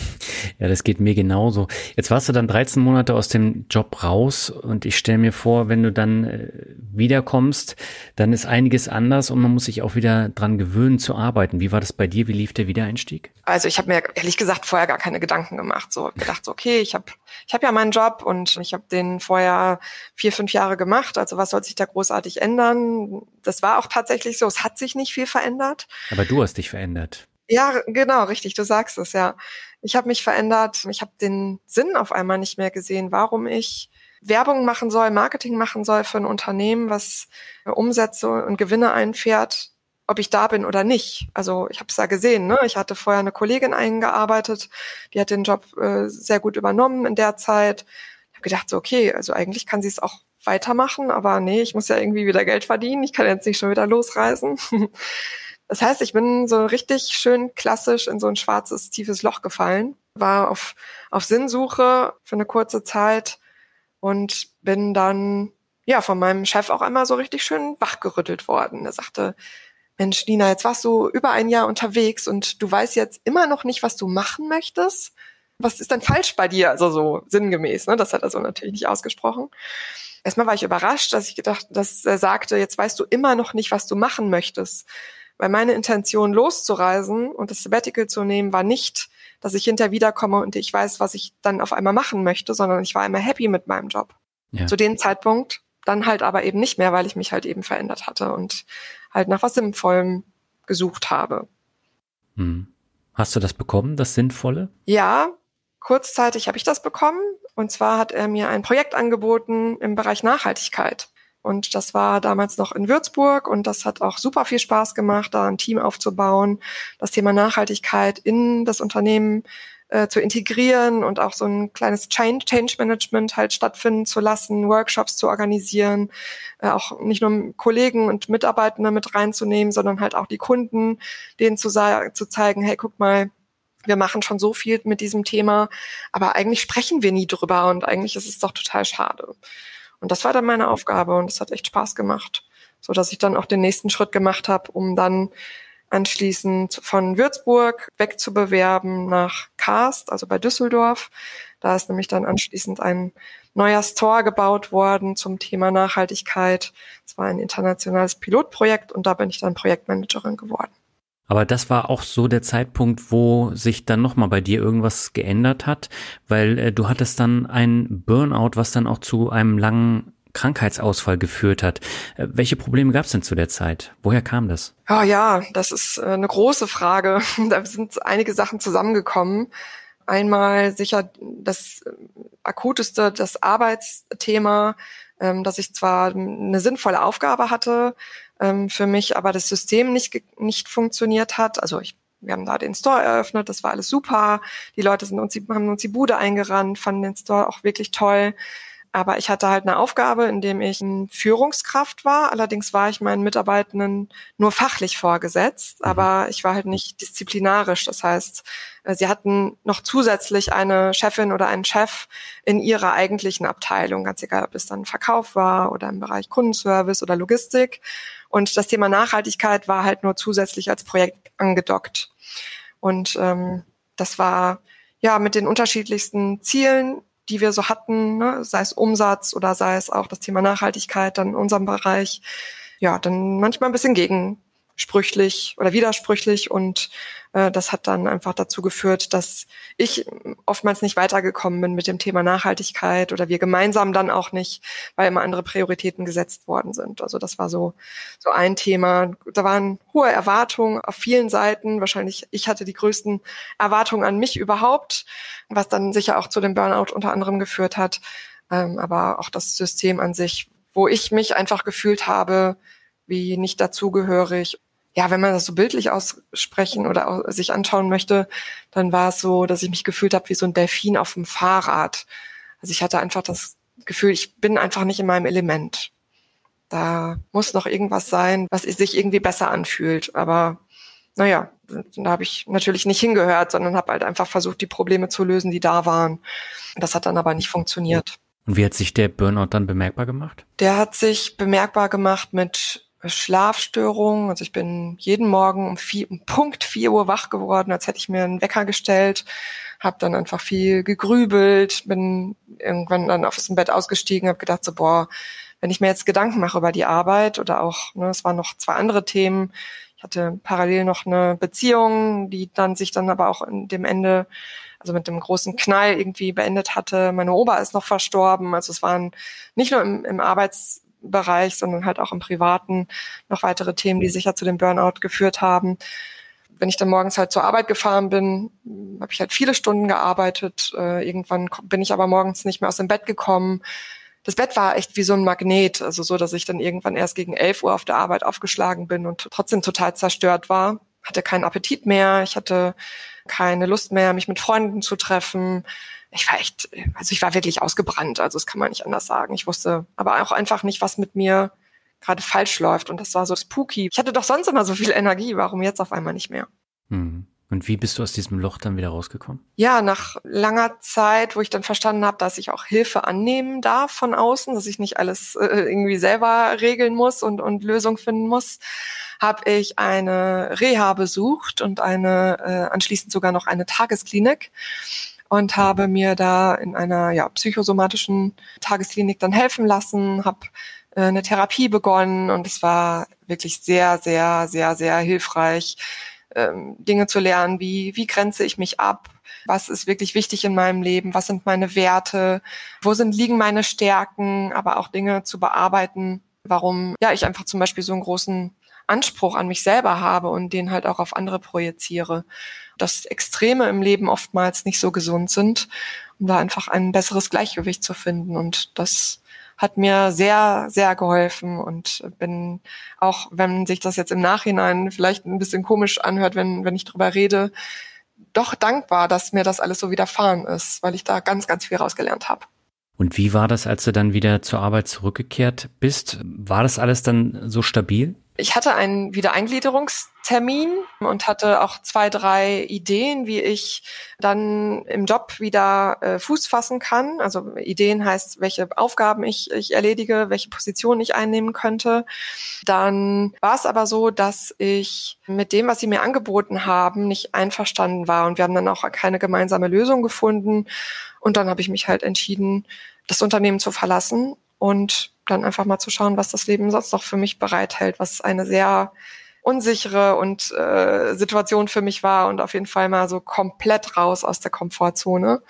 Ja, das geht mir genauso. Jetzt warst du dann 13 Monate aus dem Job raus und ich stelle mir vor, wenn du dann äh, wiederkommst, dann ist einiges anders und man muss sich auch wieder dran gewöhnen zu arbeiten. Wie war das bei dir? Wie lief der Wiedereinstieg? Also ich habe mir ehrlich gesagt vorher gar keine Gedanken gemacht. So gedacht, so, okay, ich habe ich hab ja meinen Job und ich habe den vorher vier, fünf Jahre gemacht. Also was soll sich da großartig ändern? Das war auch tatsächlich so. Es hat sich nicht viel verändert. Aber du hast dich verändert. Ja, genau, richtig, du sagst es, ja. Ich habe mich verändert, ich habe den Sinn auf einmal nicht mehr gesehen, warum ich Werbung machen soll, Marketing machen soll für ein Unternehmen, was Umsätze und Gewinne einfährt, ob ich da bin oder nicht. Also ich habe es ja gesehen, ne? Ich hatte vorher eine Kollegin eingearbeitet, die hat den Job äh, sehr gut übernommen in der Zeit. Ich habe gedacht, so okay, also eigentlich kann sie es auch weitermachen, aber nee, ich muss ja irgendwie wieder Geld verdienen. Ich kann jetzt nicht schon wieder losreisen. Das heißt, ich bin so richtig schön klassisch in so ein schwarzes, tiefes Loch gefallen, war auf, auf Sinnsuche für eine kurze Zeit und bin dann ja von meinem Chef auch einmal so richtig schön wachgerüttelt worden. Er sagte, Mensch, Nina, jetzt warst du über ein Jahr unterwegs und du weißt jetzt immer noch nicht, was du machen möchtest. Was ist denn falsch bei dir? Also so sinngemäß, ne? Das hat er so natürlich nicht ausgesprochen. Erstmal war ich überrascht, dass ich gedacht, dass er sagte, jetzt weißt du immer noch nicht, was du machen möchtest. Weil meine Intention loszureisen und das Sabbatical zu nehmen war nicht, dass ich hinterher wiederkomme und ich weiß, was ich dann auf einmal machen möchte, sondern ich war immer happy mit meinem Job. Ja. Zu dem Zeitpunkt dann halt aber eben nicht mehr, weil ich mich halt eben verändert hatte und halt nach was Sinnvollem gesucht habe. Hm. Hast du das bekommen, das Sinnvolle? Ja, kurzzeitig habe ich das bekommen. Und zwar hat er mir ein Projekt angeboten im Bereich Nachhaltigkeit. Und das war damals noch in Würzburg und das hat auch super viel Spaß gemacht, da ein Team aufzubauen, das Thema Nachhaltigkeit in das Unternehmen äh, zu integrieren und auch so ein kleines Change, Change Management halt stattfinden zu lassen, Workshops zu organisieren, äh, auch nicht nur Kollegen und Mitarbeitende mit reinzunehmen, sondern halt auch die Kunden, denen zu, zu zeigen, hey, guck mal, wir machen schon so viel mit diesem Thema, aber eigentlich sprechen wir nie drüber und eigentlich ist es doch total schade. Und das war dann meine Aufgabe und es hat echt Spaß gemacht, so dass ich dann auch den nächsten Schritt gemacht habe, um dann anschließend von Würzburg wegzubewerben nach Karst, also bei Düsseldorf. Da ist nämlich dann anschließend ein neuer Store gebaut worden zum Thema Nachhaltigkeit. Es war ein internationales Pilotprojekt und da bin ich dann Projektmanagerin geworden. Aber das war auch so der Zeitpunkt, wo sich dann nochmal bei dir irgendwas geändert hat, weil äh, du hattest dann ein Burnout, was dann auch zu einem langen Krankheitsausfall geführt hat. Äh, welche Probleme gab es denn zu der Zeit? Woher kam das? Oh ja, das ist äh, eine große Frage. Da sind einige Sachen zusammengekommen. Einmal sicher das äh, akuteste, das Arbeitsthema, ähm, dass ich zwar eine sinnvolle Aufgabe hatte, ähm, für mich aber das System nicht, nicht funktioniert hat. Also ich wir haben da den Store eröffnet, das war alles super. Die Leute sind uns, haben uns die Bude eingerannt, fanden den Store auch wirklich toll. Aber ich hatte halt eine Aufgabe, in dem ich Führungskraft war. Allerdings war ich meinen Mitarbeitenden nur fachlich vorgesetzt, mhm. aber ich war halt nicht disziplinarisch. Das heißt, äh, sie hatten noch zusätzlich eine Chefin oder einen Chef in ihrer eigentlichen Abteilung, ganz egal, ob es dann Verkauf war oder im Bereich Kundenservice oder Logistik. Und das Thema Nachhaltigkeit war halt nur zusätzlich als Projekt angedockt. Und ähm, das war ja mit den unterschiedlichsten Zielen die wir so hatten, ne, sei es Umsatz oder sei es auch das Thema Nachhaltigkeit dann in unserem Bereich, ja, dann manchmal ein bisschen gegensprüchlich oder widersprüchlich und das hat dann einfach dazu geführt, dass ich oftmals nicht weitergekommen bin mit dem Thema Nachhaltigkeit oder wir gemeinsam dann auch nicht, weil immer andere Prioritäten gesetzt worden sind. Also das war so, so ein Thema. Da waren hohe Erwartungen auf vielen Seiten. Wahrscheinlich, ich hatte die größten Erwartungen an mich überhaupt, was dann sicher auch zu dem Burnout unter anderem geführt hat. Ähm, aber auch das System an sich, wo ich mich einfach gefühlt habe, wie nicht dazugehörig ja, wenn man das so bildlich aussprechen oder sich anschauen möchte, dann war es so, dass ich mich gefühlt habe wie so ein Delfin auf dem Fahrrad. Also ich hatte einfach das Gefühl, ich bin einfach nicht in meinem Element. Da muss noch irgendwas sein, was sich irgendwie besser anfühlt. Aber naja, da habe ich natürlich nicht hingehört, sondern habe halt einfach versucht, die Probleme zu lösen, die da waren. Das hat dann aber nicht funktioniert. Und wie hat sich der Burnout dann bemerkbar gemacht? Der hat sich bemerkbar gemacht mit Schlafstörungen. Also ich bin jeden Morgen um, vier, um Punkt vier Uhr wach geworden, als hätte ich mir einen Wecker gestellt, habe dann einfach viel gegrübelt, bin irgendwann dann aus dem Bett ausgestiegen, habe gedacht so boah, wenn ich mir jetzt Gedanken mache über die Arbeit oder auch, ne, es waren noch zwei andere Themen. Ich hatte parallel noch eine Beziehung, die dann sich dann aber auch in dem Ende also mit dem großen Knall irgendwie beendet hatte. Meine Opa ist noch verstorben. Also es waren nicht nur im, im Arbeits Bereich, sondern halt auch im Privaten noch weitere Themen, die sicher zu dem Burnout geführt haben. Wenn ich dann morgens halt zur Arbeit gefahren bin, habe ich halt viele Stunden gearbeitet. Äh, irgendwann bin ich aber morgens nicht mehr aus dem Bett gekommen. Das Bett war echt wie so ein Magnet, also so, dass ich dann irgendwann erst gegen 11 Uhr auf der Arbeit aufgeschlagen bin und trotzdem total zerstört war. Hatte keinen Appetit mehr, ich hatte keine Lust mehr, mich mit Freunden zu treffen ich war echt, also ich war wirklich ausgebrannt, also das kann man nicht anders sagen. Ich wusste aber auch einfach nicht, was mit mir gerade falsch läuft und das war so spooky. Ich hatte doch sonst immer so viel Energie, warum jetzt auf einmal nicht mehr? Mhm. Und wie bist du aus diesem Loch dann wieder rausgekommen? Ja, nach langer Zeit, wo ich dann verstanden habe, dass ich auch Hilfe annehmen darf von außen, dass ich nicht alles äh, irgendwie selber regeln muss und, und Lösung finden muss, habe ich eine Reha besucht und eine äh, anschließend sogar noch eine Tagesklinik und habe mir da in einer ja, psychosomatischen Tagesklinik dann helfen lassen, habe äh, eine Therapie begonnen und es war wirklich sehr, sehr, sehr, sehr hilfreich, ähm, Dinge zu lernen, wie, wie grenze ich mich ab, was ist wirklich wichtig in meinem Leben, was sind meine Werte, wo sind, liegen meine Stärken, aber auch Dinge zu bearbeiten, warum ja ich einfach zum Beispiel so einen großen Anspruch an mich selber habe und den halt auch auf andere projiziere dass Extreme im Leben oftmals nicht so gesund sind, um da einfach ein besseres Gleichgewicht zu finden. Und das hat mir sehr, sehr geholfen und bin auch, wenn sich das jetzt im Nachhinein vielleicht ein bisschen komisch anhört, wenn, wenn ich drüber rede, doch dankbar, dass mir das alles so widerfahren ist, weil ich da ganz, ganz viel rausgelernt habe. Und wie war das, als du dann wieder zur Arbeit zurückgekehrt bist? War das alles dann so stabil? Ich hatte einen Wiedereingliederungstermin und hatte auch zwei, drei Ideen, wie ich dann im Job wieder äh, Fuß fassen kann. Also Ideen heißt, welche Aufgaben ich, ich erledige, welche Position ich einnehmen könnte. Dann war es aber so, dass ich mit dem, was sie mir angeboten haben, nicht einverstanden war. Und wir haben dann auch keine gemeinsame Lösung gefunden. Und dann habe ich mich halt entschieden, das Unternehmen zu verlassen und dann einfach mal zu schauen, was das Leben sonst noch für mich bereithält, was eine sehr unsichere und äh, Situation für mich war und auf jeden Fall mal so komplett raus aus der Komfortzone.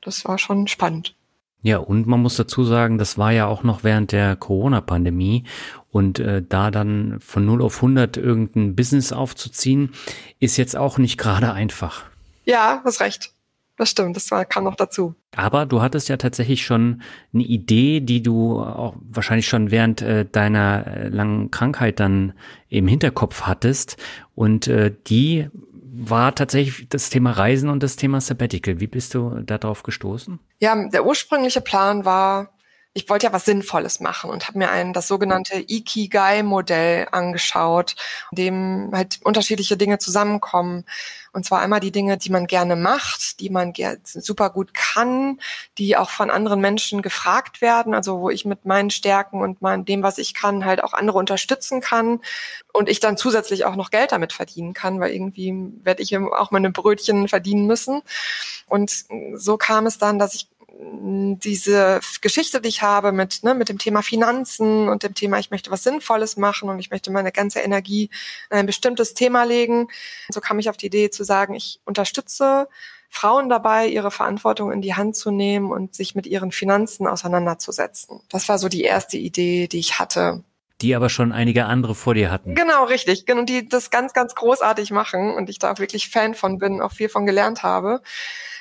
Das war schon spannend. Ja, und man muss dazu sagen, das war ja auch noch während der Corona-Pandemie und äh, da dann von 0 auf 100 irgendein Business aufzuziehen, ist jetzt auch nicht gerade einfach. Ja, hast recht das stimmt, das war, kam noch dazu. Aber du hattest ja tatsächlich schon eine Idee, die du auch wahrscheinlich schon während äh, deiner äh, langen Krankheit dann im Hinterkopf hattest. Und äh, die war tatsächlich das Thema Reisen und das Thema Sabbatical. Wie bist du darauf gestoßen? Ja, der ursprüngliche Plan war, ich wollte ja was Sinnvolles machen und habe mir ein das sogenannte Ikigai-Modell angeschaut, in dem halt unterschiedliche Dinge zusammenkommen. Und zwar einmal die Dinge, die man gerne macht, die man super gut kann, die auch von anderen Menschen gefragt werden, also wo ich mit meinen Stärken und mein, dem, was ich kann, halt auch andere unterstützen kann und ich dann zusätzlich auch noch Geld damit verdienen kann, weil irgendwie werde ich auch meine Brötchen verdienen müssen. Und so kam es dann, dass ich diese Geschichte, die ich habe mit, ne, mit dem Thema Finanzen und dem Thema, ich möchte was Sinnvolles machen und ich möchte meine ganze Energie in ein bestimmtes Thema legen. So kam ich auf die Idee zu sagen, ich unterstütze Frauen dabei, ihre Verantwortung in die Hand zu nehmen und sich mit ihren Finanzen auseinanderzusetzen. Das war so die erste Idee, die ich hatte. Die aber schon einige andere vor dir hatten. Genau, richtig. Und die das ganz, ganz großartig machen und ich da auch wirklich Fan von bin, auch viel von gelernt habe.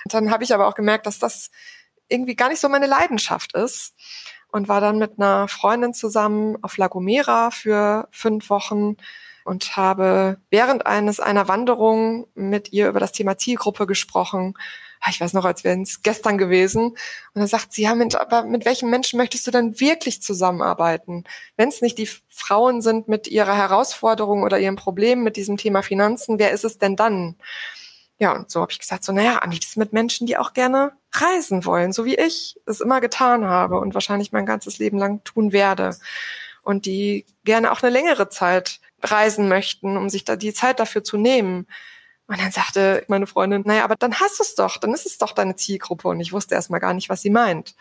Und dann habe ich aber auch gemerkt, dass das irgendwie gar nicht so meine Leidenschaft ist und war dann mit einer Freundin zusammen auf La Gomera für fünf Wochen und habe während eines einer Wanderung mit ihr über das Thema Zielgruppe gesprochen. Ah, ich weiß noch, als wäre es gestern gewesen. Und dann sagt sie, ja, Mensch, aber mit welchen Menschen möchtest du denn wirklich zusammenarbeiten? Wenn es nicht die Frauen sind mit ihrer Herausforderung oder ihrem Problem mit diesem Thema Finanzen, wer ist es denn dann? Ja, und so habe ich gesagt, so, naja, am liebsten mit Menschen, die auch gerne reisen wollen, so wie ich es immer getan habe und wahrscheinlich mein ganzes Leben lang tun werde. Und die gerne auch eine längere Zeit reisen möchten, um sich da die Zeit dafür zu nehmen. Und dann sagte meine Freundin, naja, aber dann hast du es doch, dann ist es doch deine Zielgruppe. Und ich wusste erstmal gar nicht, was sie meint.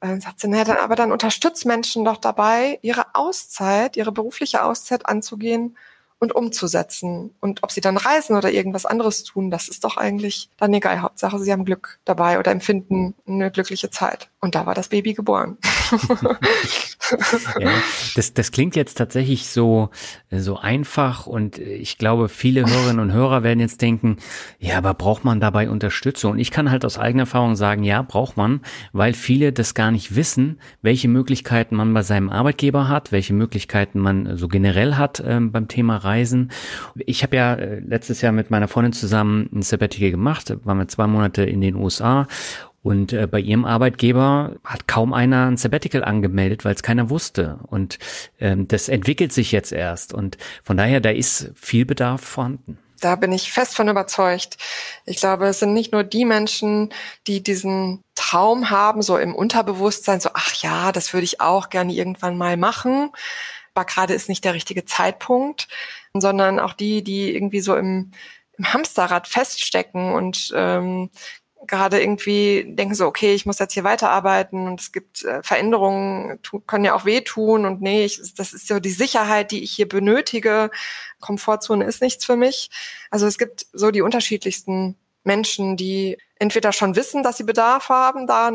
Und dann sagt sie, naja, dann, aber dann unterstützt Menschen doch dabei, ihre Auszeit, ihre berufliche Auszeit anzugehen und umzusetzen. Und ob sie dann reisen oder irgendwas anderes tun, das ist doch eigentlich dann egal. Hauptsache, sie haben Glück dabei oder empfinden eine glückliche Zeit. Und da war das Baby geboren. ja, das, das klingt jetzt tatsächlich so, so einfach und ich glaube, viele Hörerinnen und Hörer werden jetzt denken, ja, aber braucht man dabei Unterstützung? Und ich kann halt aus eigener Erfahrung sagen, ja, braucht man, weil viele das gar nicht wissen, welche Möglichkeiten man bei seinem Arbeitgeber hat, welche Möglichkeiten man so generell hat ähm, beim Thema Reisen. Ich habe ja äh, letztes Jahr mit meiner Freundin zusammen ein Sabbatical gemacht, waren wir zwei Monate in den USA und äh, bei ihrem Arbeitgeber hat kaum einer ein Sabbatical angemeldet, weil es keiner wusste. Und ähm, das entwickelt sich jetzt erst. Und von daher, da ist viel Bedarf vorhanden. Da bin ich fest von überzeugt. Ich glaube, es sind nicht nur die Menschen, die diesen Traum haben, so im Unterbewusstsein, so, ach ja, das würde ich auch gerne irgendwann mal machen. Aber gerade ist nicht der richtige Zeitpunkt, sondern auch die, die irgendwie so im, im Hamsterrad feststecken und ähm, gerade irgendwie denken so, okay, ich muss jetzt hier weiterarbeiten und es gibt äh, Veränderungen, können ja auch wehtun und nee, ich, das ist so die Sicherheit, die ich hier benötige. Komfortzone ist nichts für mich. Also es gibt so die unterschiedlichsten Menschen, die entweder schon wissen, dass sie Bedarf haben, da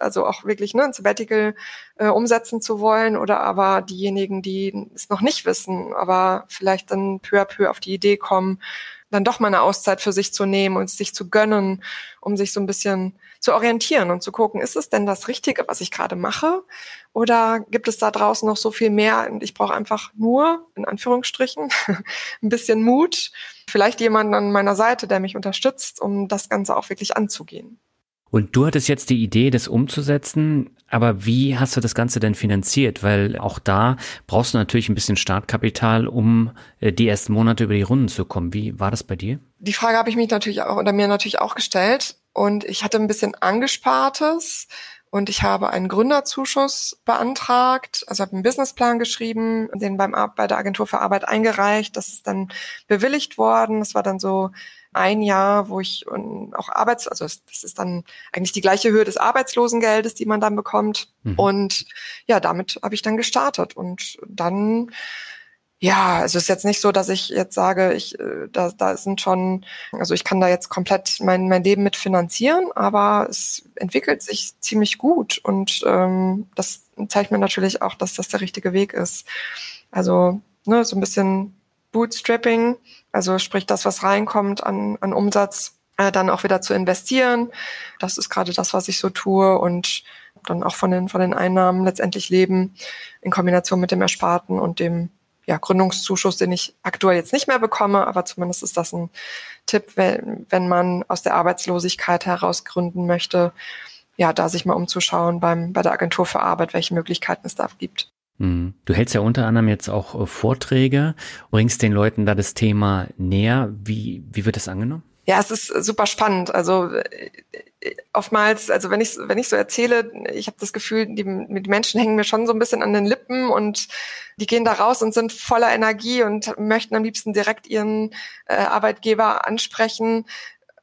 also auch wirklich ne, ein Sabbatical äh, umsetzen zu wollen, oder aber diejenigen, die es noch nicht wissen, aber vielleicht dann peu à peu auf die Idee kommen, dann doch mal eine Auszeit für sich zu nehmen und sich zu gönnen, um sich so ein bisschen zu orientieren und zu gucken, ist es denn das Richtige, was ich gerade mache? Oder gibt es da draußen noch so viel mehr und ich brauche einfach nur, in Anführungsstrichen, ein bisschen Mut, vielleicht jemanden an meiner Seite, der mich unterstützt, um das Ganze auch wirklich anzugehen. Und du hattest jetzt die Idee, das umzusetzen, aber wie hast du das Ganze denn finanziert? Weil auch da brauchst du natürlich ein bisschen Startkapital, um äh, die ersten Monate über die Runden zu kommen. Wie war das bei dir? Die Frage habe ich mich natürlich auch oder mir natürlich auch gestellt und ich hatte ein bisschen angespartes und ich habe einen Gründerzuschuss beantragt, also habe einen Businessplan geschrieben, den beim bei der Agentur für Arbeit eingereicht. Das ist dann bewilligt worden. Das war dann so ein Jahr, wo ich auch Arbeits, also das ist dann eigentlich die gleiche Höhe des Arbeitslosengeldes, die man dann bekommt. Mhm. Und ja, damit habe ich dann gestartet. Und dann, ja, also es ist jetzt nicht so, dass ich jetzt sage, ich, äh, da, da sind schon, also ich kann da jetzt komplett mein, mein Leben mit finanzieren, aber es entwickelt sich ziemlich gut. Und ähm, das zeigt mir natürlich auch, dass das der richtige Weg ist. Also, ne, so ein bisschen Bootstrapping, also sprich das, was reinkommt an, an Umsatz, äh, dann auch wieder zu investieren. Das ist gerade das, was ich so tue und dann auch von den, von den Einnahmen letztendlich leben in Kombination mit dem Ersparten und dem ja, Gründungszuschuss, den ich aktuell jetzt nicht mehr bekomme, aber zumindest ist das ein Tipp, wenn, wenn man aus der Arbeitslosigkeit heraus gründen möchte, ja, da sich mal umzuschauen beim, bei der Agentur für Arbeit, welche Möglichkeiten es da gibt. Mhm. Du hältst ja unter anderem jetzt auch äh, Vorträge, bringst den Leuten da das Thema näher. Wie, wie wird das angenommen? Ja, es ist super spannend. Also äh, oftmals, also wenn ich wenn ich so erzähle, ich habe das Gefühl, die, die Menschen hängen mir schon so ein bisschen an den Lippen und die gehen da raus und sind voller Energie und möchten am liebsten direkt ihren äh, Arbeitgeber ansprechen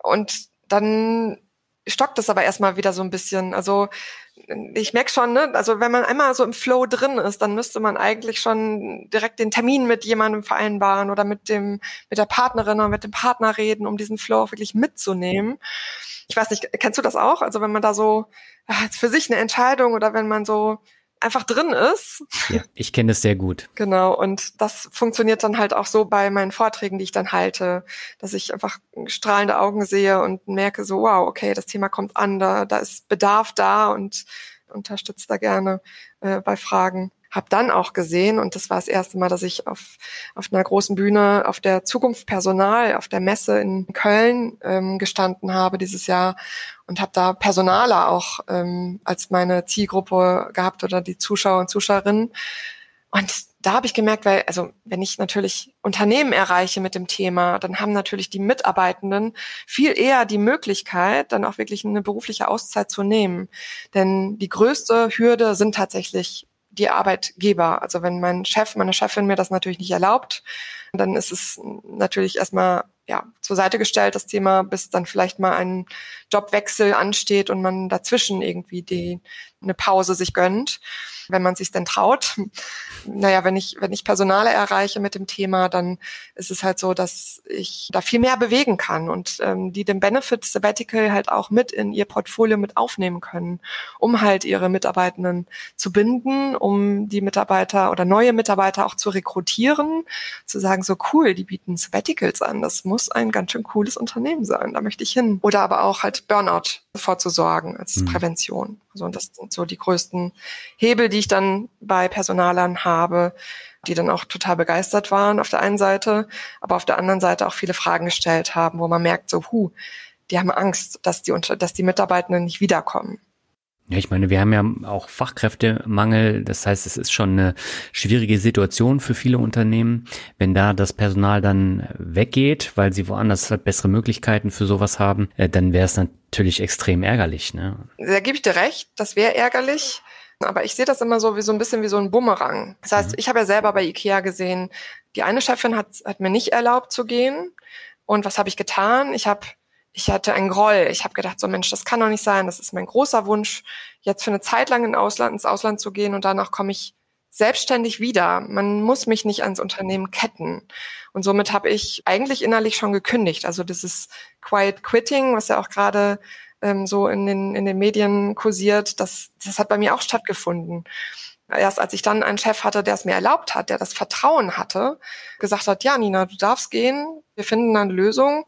und dann stockt es aber erstmal wieder so ein bisschen. Also ich merke schon, ne, also wenn man einmal so im Flow drin ist, dann müsste man eigentlich schon direkt den Termin mit jemandem vereinbaren oder mit dem, mit der Partnerin oder mit dem Partner reden, um diesen Flow auch wirklich mitzunehmen. Ich weiß nicht, kennst du das auch? Also wenn man da so für sich eine Entscheidung oder wenn man so einfach drin ist. Ja, ich kenne das sehr gut. Genau, und das funktioniert dann halt auch so bei meinen Vorträgen, die ich dann halte, dass ich einfach strahlende Augen sehe und merke so, wow, okay, das Thema kommt an, da, da ist Bedarf da und unterstütze da gerne äh, bei Fragen habe dann auch gesehen, und das war das erste Mal, dass ich auf, auf einer großen Bühne auf der Zukunft Personal, auf der Messe in Köln ähm, gestanden habe dieses Jahr und habe da Personaler auch ähm, als meine Zielgruppe gehabt oder die Zuschauer und Zuschauerinnen. Und da habe ich gemerkt, weil, also wenn ich natürlich Unternehmen erreiche mit dem Thema, dann haben natürlich die Mitarbeitenden viel eher die Möglichkeit, dann auch wirklich eine berufliche Auszeit zu nehmen. Denn die größte Hürde sind tatsächlich die Arbeitgeber. Also wenn mein Chef, meine Chefin mir das natürlich nicht erlaubt, dann ist es natürlich erstmal ja, zur Seite gestellt, das Thema, bis dann vielleicht mal ein Jobwechsel ansteht und man dazwischen irgendwie die, eine Pause sich gönnt, wenn man sich denn traut. Naja, wenn ich, wenn ich Personale erreiche mit dem Thema, dann ist es halt so, dass ich da viel mehr bewegen kann und ähm, die den Benefit Sabbatical halt auch mit in ihr Portfolio mit aufnehmen können, um halt ihre Mitarbeitenden zu binden, um die Mitarbeiter oder neue Mitarbeiter auch zu rekrutieren, zu sagen, so cool, die bieten Sabbaticals an, das muss ein ganz schön cooles Unternehmen sein. Da möchte ich hin. Oder aber auch halt Burnout vorzusorgen als mhm. Prävention. Also das sind so die größten Hebel, die ich dann bei Personalern habe, die dann auch total begeistert waren auf der einen Seite, aber auf der anderen Seite auch viele Fragen gestellt haben, wo man merkt, so, hu, die haben Angst, dass die, dass die Mitarbeitenden nicht wiederkommen. Ja, ich meine, wir haben ja auch Fachkräftemangel. Das heißt, es ist schon eine schwierige Situation für viele Unternehmen. Wenn da das Personal dann weggeht, weil sie woanders halt bessere Möglichkeiten für sowas haben, äh, dann wäre es natürlich extrem ärgerlich. Ne? Da gebe ich dir recht, das wäre ärgerlich. Aber ich sehe das immer so wie so ein bisschen wie so ein Bumerang. Das heißt, mhm. ich habe ja selber bei IKEA gesehen, die eine Chefin hat, hat mir nicht erlaubt zu gehen. Und was habe ich getan? Ich habe ich hatte einen Groll. Ich habe gedacht, so Mensch, das kann doch nicht sein. Das ist mein großer Wunsch, jetzt für eine Zeit lang in Ausland, ins Ausland zu gehen und danach komme ich selbstständig wieder. Man muss mich nicht ans Unternehmen ketten. Und somit habe ich eigentlich innerlich schon gekündigt. Also ist Quiet Quitting, was ja auch gerade ähm, so in den, in den Medien kursiert, das, das hat bei mir auch stattgefunden. Erst als ich dann einen Chef hatte, der es mir erlaubt hat, der das Vertrauen hatte, gesagt hat, ja, Nina, du darfst gehen, wir finden eine Lösung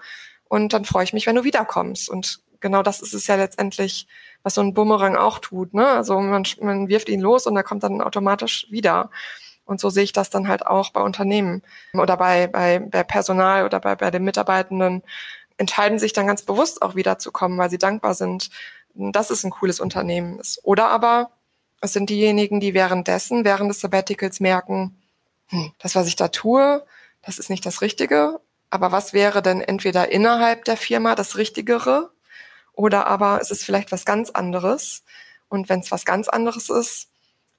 und dann freue ich mich, wenn du wiederkommst. Und genau das ist es ja letztendlich, was so ein Bumerang auch tut. Ne? Also man, man wirft ihn los und er kommt dann automatisch wieder. Und so sehe ich das dann halt auch bei Unternehmen oder bei, bei, bei Personal oder bei, bei den Mitarbeitenden, entscheiden sich dann ganz bewusst auch wiederzukommen, weil sie dankbar sind, dass es ein cooles Unternehmen ist. Oder aber es sind diejenigen, die währenddessen, während des Sabbaticals merken, hm, das, was ich da tue, das ist nicht das Richtige. Aber was wäre denn entweder innerhalb der Firma das Richtigere oder aber es ist vielleicht was ganz anderes. Und wenn es was ganz anderes ist,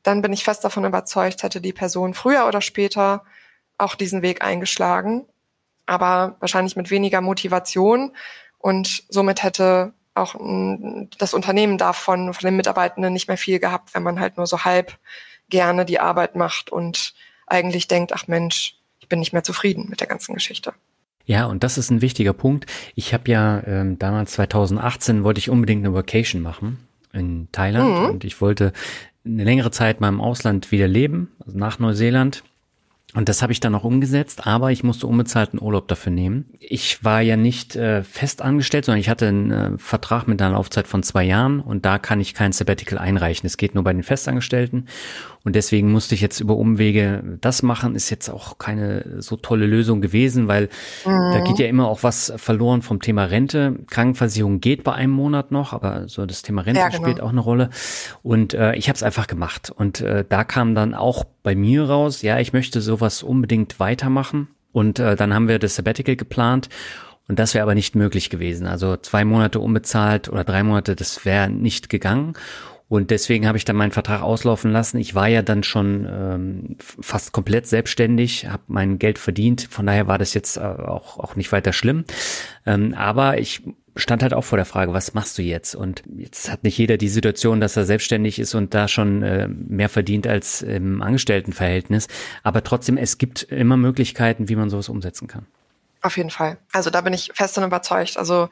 dann bin ich fest davon überzeugt, hätte die Person früher oder später auch diesen Weg eingeschlagen, aber wahrscheinlich mit weniger Motivation und somit hätte auch das Unternehmen davon, von den Mitarbeitenden nicht mehr viel gehabt, wenn man halt nur so halb gerne die Arbeit macht und eigentlich denkt, ach Mensch, ich bin nicht mehr zufrieden mit der ganzen Geschichte. Ja, und das ist ein wichtiger Punkt. Ich habe ja ähm, damals 2018 wollte ich unbedingt eine Vacation machen in Thailand mhm. und ich wollte eine längere Zeit mal im Ausland wieder leben, also nach Neuseeland. Und das habe ich dann auch umgesetzt, aber ich musste unbezahlten Urlaub dafür nehmen. Ich war ja nicht äh, fest angestellt, sondern ich hatte einen äh, Vertrag mit einer Laufzeit von zwei Jahren und da kann ich kein Sabbatical einreichen. Es geht nur bei den Festangestellten. Und deswegen musste ich jetzt über Umwege das machen. Ist jetzt auch keine so tolle Lösung gewesen, weil mhm. da geht ja immer auch was verloren vom Thema Rente. Krankenversicherung geht bei einem Monat noch, aber so das Thema Rente ja, genau. spielt auch eine Rolle. Und äh, ich habe es einfach gemacht. Und äh, da kam dann auch bei mir raus, ja, ich möchte sowas unbedingt weitermachen. Und äh, dann haben wir das Sabbatical geplant. Und das wäre aber nicht möglich gewesen. Also zwei Monate unbezahlt oder drei Monate, das wäre nicht gegangen. Und deswegen habe ich dann meinen Vertrag auslaufen lassen. Ich war ja dann schon ähm, fast komplett selbstständig, habe mein Geld verdient. Von daher war das jetzt äh, auch, auch nicht weiter schlimm. Ähm, aber ich stand halt auch vor der Frage, was machst du jetzt? Und jetzt hat nicht jeder die Situation, dass er selbstständig ist und da schon äh, mehr verdient als im Angestelltenverhältnis. Aber trotzdem, es gibt immer Möglichkeiten, wie man sowas umsetzen kann. Auf jeden Fall. Also da bin ich fest und überzeugt. Also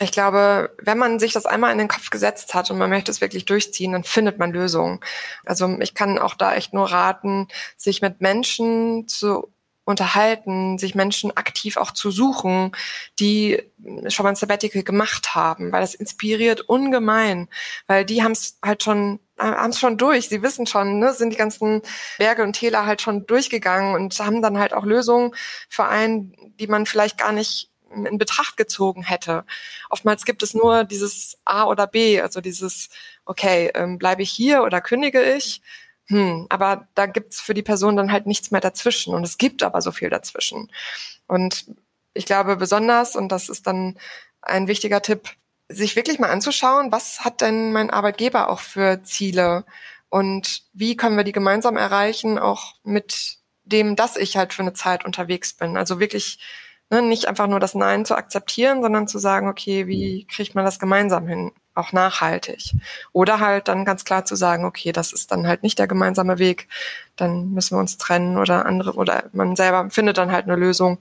ich glaube, wenn man sich das einmal in den Kopf gesetzt hat und man möchte es wirklich durchziehen, dann findet man Lösungen. Also ich kann auch da echt nur raten, sich mit Menschen zu unterhalten, sich Menschen aktiv auch zu suchen, die schon mal ein Sabbatical gemacht haben, weil das inspiriert ungemein, weil die haben es halt schon haben es schon durch, sie wissen schon, ne, sind die ganzen Berge und Täler halt schon durchgegangen und haben dann halt auch Lösungen für einen, die man vielleicht gar nicht in Betracht gezogen hätte. Oftmals gibt es nur dieses A oder B, also dieses, okay, ähm, bleibe ich hier oder kündige ich? Hm, aber da gibt's für die Person dann halt nichts mehr dazwischen. Und es gibt aber so viel dazwischen. Und ich glaube besonders, und das ist dann ein wichtiger Tipp, sich wirklich mal anzuschauen, was hat denn mein Arbeitgeber auch für Ziele und wie können wir die gemeinsam erreichen, auch mit dem, dass ich halt für eine Zeit unterwegs bin. Also wirklich ne, nicht einfach nur das Nein zu akzeptieren, sondern zu sagen, okay, wie kriegt man das gemeinsam hin? Auch nachhaltig. Oder halt dann ganz klar zu sagen, okay, das ist dann halt nicht der gemeinsame Weg, dann müssen wir uns trennen oder andere, oder man selber findet dann halt eine Lösung,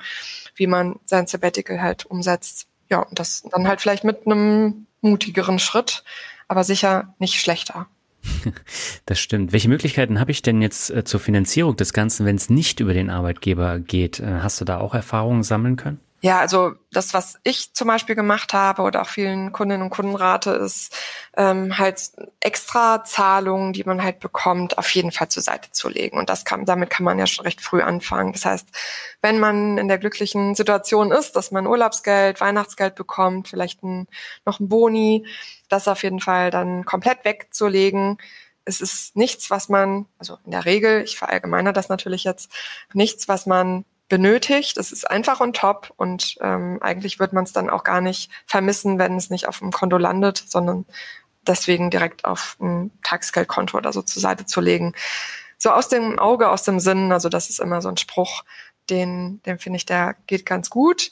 wie man sein Sabbatical halt umsetzt. Ja, und das dann halt vielleicht mit einem mutigeren Schritt, aber sicher nicht schlechter. Das stimmt. Welche Möglichkeiten habe ich denn jetzt äh, zur Finanzierung des Ganzen, wenn es nicht über den Arbeitgeber geht? Äh, hast du da auch Erfahrungen sammeln können? Ja, also das, was ich zum Beispiel gemacht habe oder auch vielen Kundinnen und Kunden rate, ist ähm, halt extra Zahlungen, die man halt bekommt, auf jeden Fall zur Seite zu legen. Und das kann, damit kann man ja schon recht früh anfangen. Das heißt, wenn man in der glücklichen Situation ist, dass man Urlaubsgeld, Weihnachtsgeld bekommt, vielleicht ein, noch ein Boni, das auf jeden Fall dann komplett wegzulegen. Es ist nichts, was man, also in der Regel, ich verallgemeine das natürlich jetzt, nichts, was man benötigt. Es ist einfach on top und ähm, eigentlich wird man es dann auch gar nicht vermissen, wenn es nicht auf dem Konto landet, sondern deswegen direkt auf ein Tagesgeldkonto oder so zur Seite zu legen. So aus dem Auge, aus dem Sinn, also das ist immer so ein Spruch, den, den finde ich, der geht ganz gut.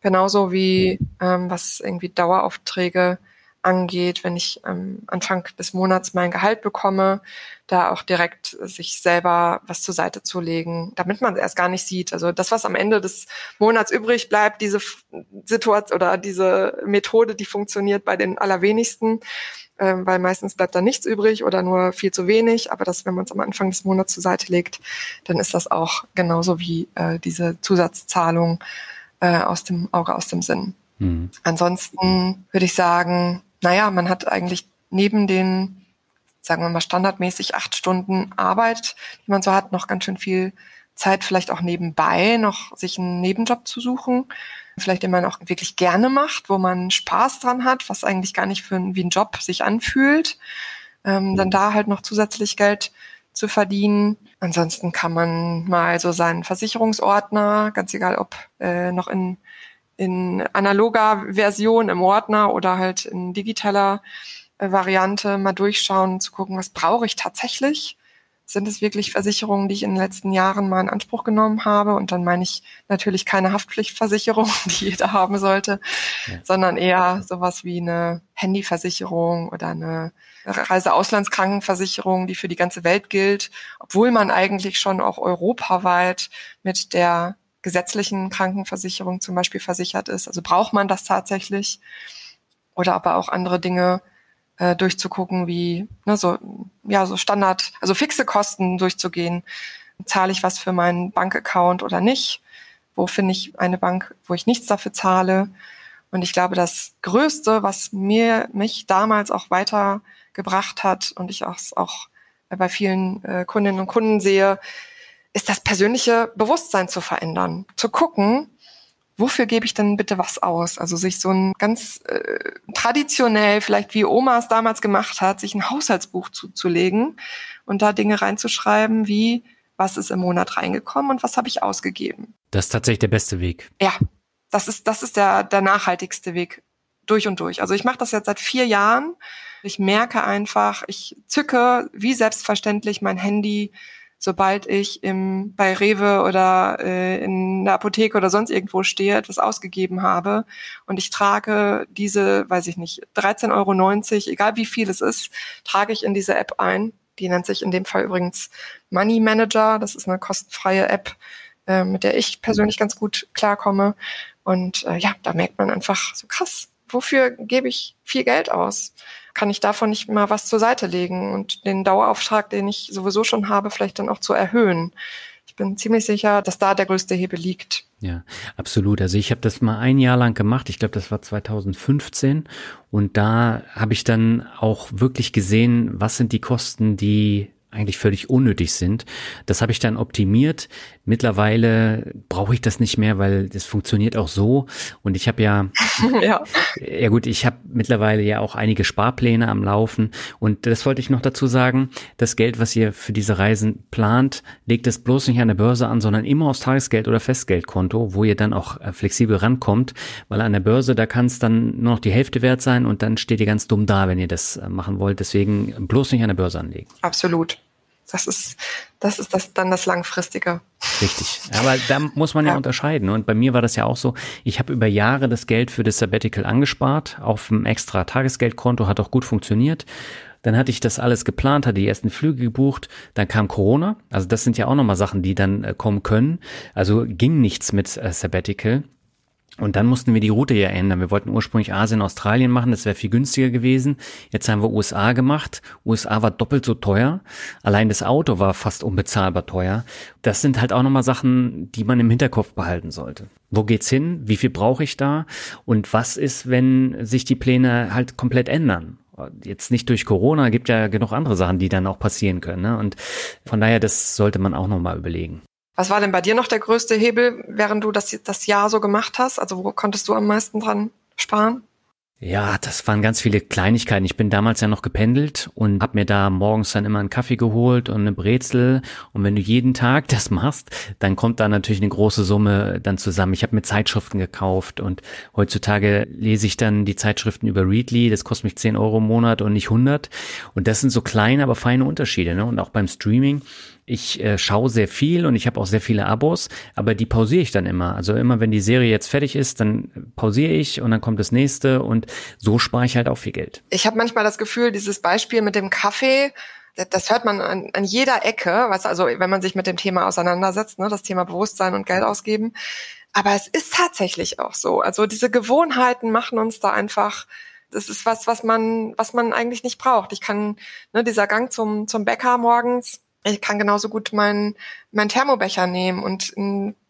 Genauso wie ähm, was irgendwie Daueraufträge angeht, wenn ich ähm, Anfang des Monats mein Gehalt bekomme, da auch direkt sich selber was zur Seite zu legen, damit man es erst gar nicht sieht. Also das, was am Ende des Monats übrig bleibt, diese Situation oder diese Methode, die funktioniert bei den allerwenigsten, ähm, weil meistens bleibt da nichts übrig oder nur viel zu wenig. Aber das, wenn man es am Anfang des Monats zur Seite legt, dann ist das auch genauso wie äh, diese Zusatzzahlung äh, aus dem Auge, aus dem Sinn. Mhm. Ansonsten würde ich sagen, naja, man hat eigentlich neben den, sagen wir mal, standardmäßig acht Stunden Arbeit, die man so hat, noch ganz schön viel Zeit, vielleicht auch nebenbei noch sich einen Nebenjob zu suchen. Vielleicht den man auch wirklich gerne macht, wo man Spaß dran hat, was eigentlich gar nicht für wie ein Job sich anfühlt. Ähm, dann da halt noch zusätzlich Geld zu verdienen. Ansonsten kann man mal so seinen Versicherungsordner, ganz egal ob äh, noch in in analoger Version im Ordner oder halt in digitaler äh, Variante mal durchschauen, zu gucken, was brauche ich tatsächlich? Sind es wirklich Versicherungen, die ich in den letzten Jahren mal in Anspruch genommen habe? Und dann meine ich natürlich keine Haftpflichtversicherung, die jeder haben sollte, ja. sondern eher sowas wie eine Handyversicherung oder eine Reiseauslandskrankenversicherung, die für die ganze Welt gilt, obwohl man eigentlich schon auch europaweit mit der gesetzlichen Krankenversicherung zum Beispiel versichert ist. Also braucht man das tatsächlich? Oder aber auch andere Dinge äh, durchzugucken, wie ne, so, ja, so Standard, also fixe Kosten durchzugehen. Zahle ich was für meinen Bankaccount oder nicht? Wo finde ich eine Bank, wo ich nichts dafür zahle? Und ich glaube, das Größte, was mir mich damals auch weitergebracht hat und ich auch, auch bei vielen äh, Kundinnen und Kunden sehe, ist das persönliche Bewusstsein zu verändern, zu gucken, wofür gebe ich denn bitte was aus? Also sich so ein ganz äh, traditionell, vielleicht wie Oma es damals gemacht hat, sich ein Haushaltsbuch zuzulegen und da Dinge reinzuschreiben, wie was ist im Monat reingekommen und was habe ich ausgegeben. Das ist tatsächlich der beste Weg. Ja, das ist, das ist der, der nachhaltigste Weg durch und durch. Also ich mache das jetzt seit vier Jahren. Ich merke einfach, ich zücke wie selbstverständlich mein Handy sobald ich im, bei Rewe oder äh, in der Apotheke oder sonst irgendwo stehe, etwas ausgegeben habe und ich trage diese, weiß ich nicht, 13,90 Euro, egal wie viel es ist, trage ich in diese App ein. Die nennt sich in dem Fall übrigens Money Manager. Das ist eine kostenfreie App, äh, mit der ich persönlich ganz gut klarkomme. Und äh, ja, da merkt man einfach so krass, wofür gebe ich viel Geld aus? Kann ich davon nicht mal was zur Seite legen und den Dauerauftrag, den ich sowieso schon habe, vielleicht dann auch zu erhöhen. Ich bin ziemlich sicher, dass da der größte Hebel liegt. Ja, absolut. Also ich habe das mal ein Jahr lang gemacht. Ich glaube, das war 2015. Und da habe ich dann auch wirklich gesehen, was sind die Kosten, die eigentlich völlig unnötig sind. Das habe ich dann optimiert. Mittlerweile brauche ich das nicht mehr, weil das funktioniert auch so. Und ich habe ja, ja, ja gut, ich habe mittlerweile ja auch einige Sparpläne am Laufen. Und das wollte ich noch dazu sagen. Das Geld, was ihr für diese Reisen plant, legt es bloß nicht an der Börse an, sondern immer aufs Tagesgeld oder Festgeldkonto, wo ihr dann auch äh, flexibel rankommt. Weil an der Börse, da kann es dann nur noch die Hälfte wert sein und dann steht ihr ganz dumm da, wenn ihr das äh, machen wollt. Deswegen bloß nicht an der Börse anlegen. Absolut. Das ist, das ist das, dann das Langfristige. Richtig. Aber da muss man ja, ja, unterscheiden. Und bei mir war das ja auch so, ich habe über Jahre das Geld für das Sabbatical angespart, auf einem extra Tagesgeldkonto, hat auch gut funktioniert. Dann hatte ich das alles geplant, hatte die ersten Flüge gebucht, dann kam Corona. Also das sind ja auch nochmal Sachen, die dann äh, kommen können. Also ging nichts mit äh, Sabbatical. Und dann mussten wir die Route ja ändern. Wir wollten ursprünglich Asien, Australien machen, das wäre viel günstiger gewesen. Jetzt haben wir USA gemacht. USA war doppelt so teuer. Allein das Auto war fast unbezahlbar teuer. Das sind halt auch nochmal Sachen, die man im Hinterkopf behalten sollte. Wo geht's hin? Wie viel brauche ich da? Und was ist, wenn sich die Pläne halt komplett ändern? Jetzt nicht durch Corona, gibt ja genug andere Sachen, die dann auch passieren können. Ne? Und von daher, das sollte man auch nochmal überlegen. Was war denn bei dir noch der größte Hebel, während du das, das Jahr so gemacht hast? Also wo konntest du am meisten dran sparen? Ja, das waren ganz viele Kleinigkeiten. Ich bin damals ja noch gependelt und habe mir da morgens dann immer einen Kaffee geholt und eine Brezel. Und wenn du jeden Tag das machst, dann kommt da natürlich eine große Summe dann zusammen. Ich habe mir Zeitschriften gekauft und heutzutage lese ich dann die Zeitschriften über Readly. Das kostet mich 10 Euro im Monat und nicht 100. Und das sind so kleine, aber feine Unterschiede. Ne? Und auch beim Streaming ich äh, schaue sehr viel und ich habe auch sehr viele Abos, aber die pausiere ich dann immer. Also immer, wenn die Serie jetzt fertig ist, dann pausiere ich und dann kommt das nächste und so spare ich halt auch viel Geld. Ich habe manchmal das Gefühl, dieses Beispiel mit dem Kaffee, das hört man an, an jeder Ecke, was also, wenn man sich mit dem Thema auseinandersetzt, ne, das Thema Bewusstsein und Geld ausgeben. Aber es ist tatsächlich auch so. Also diese Gewohnheiten machen uns da einfach das ist was, was man, was man eigentlich nicht braucht. Ich kann, ne, dieser Gang zum, zum Bäcker morgens, ich kann genauso gut meinen, meinen Thermobecher nehmen und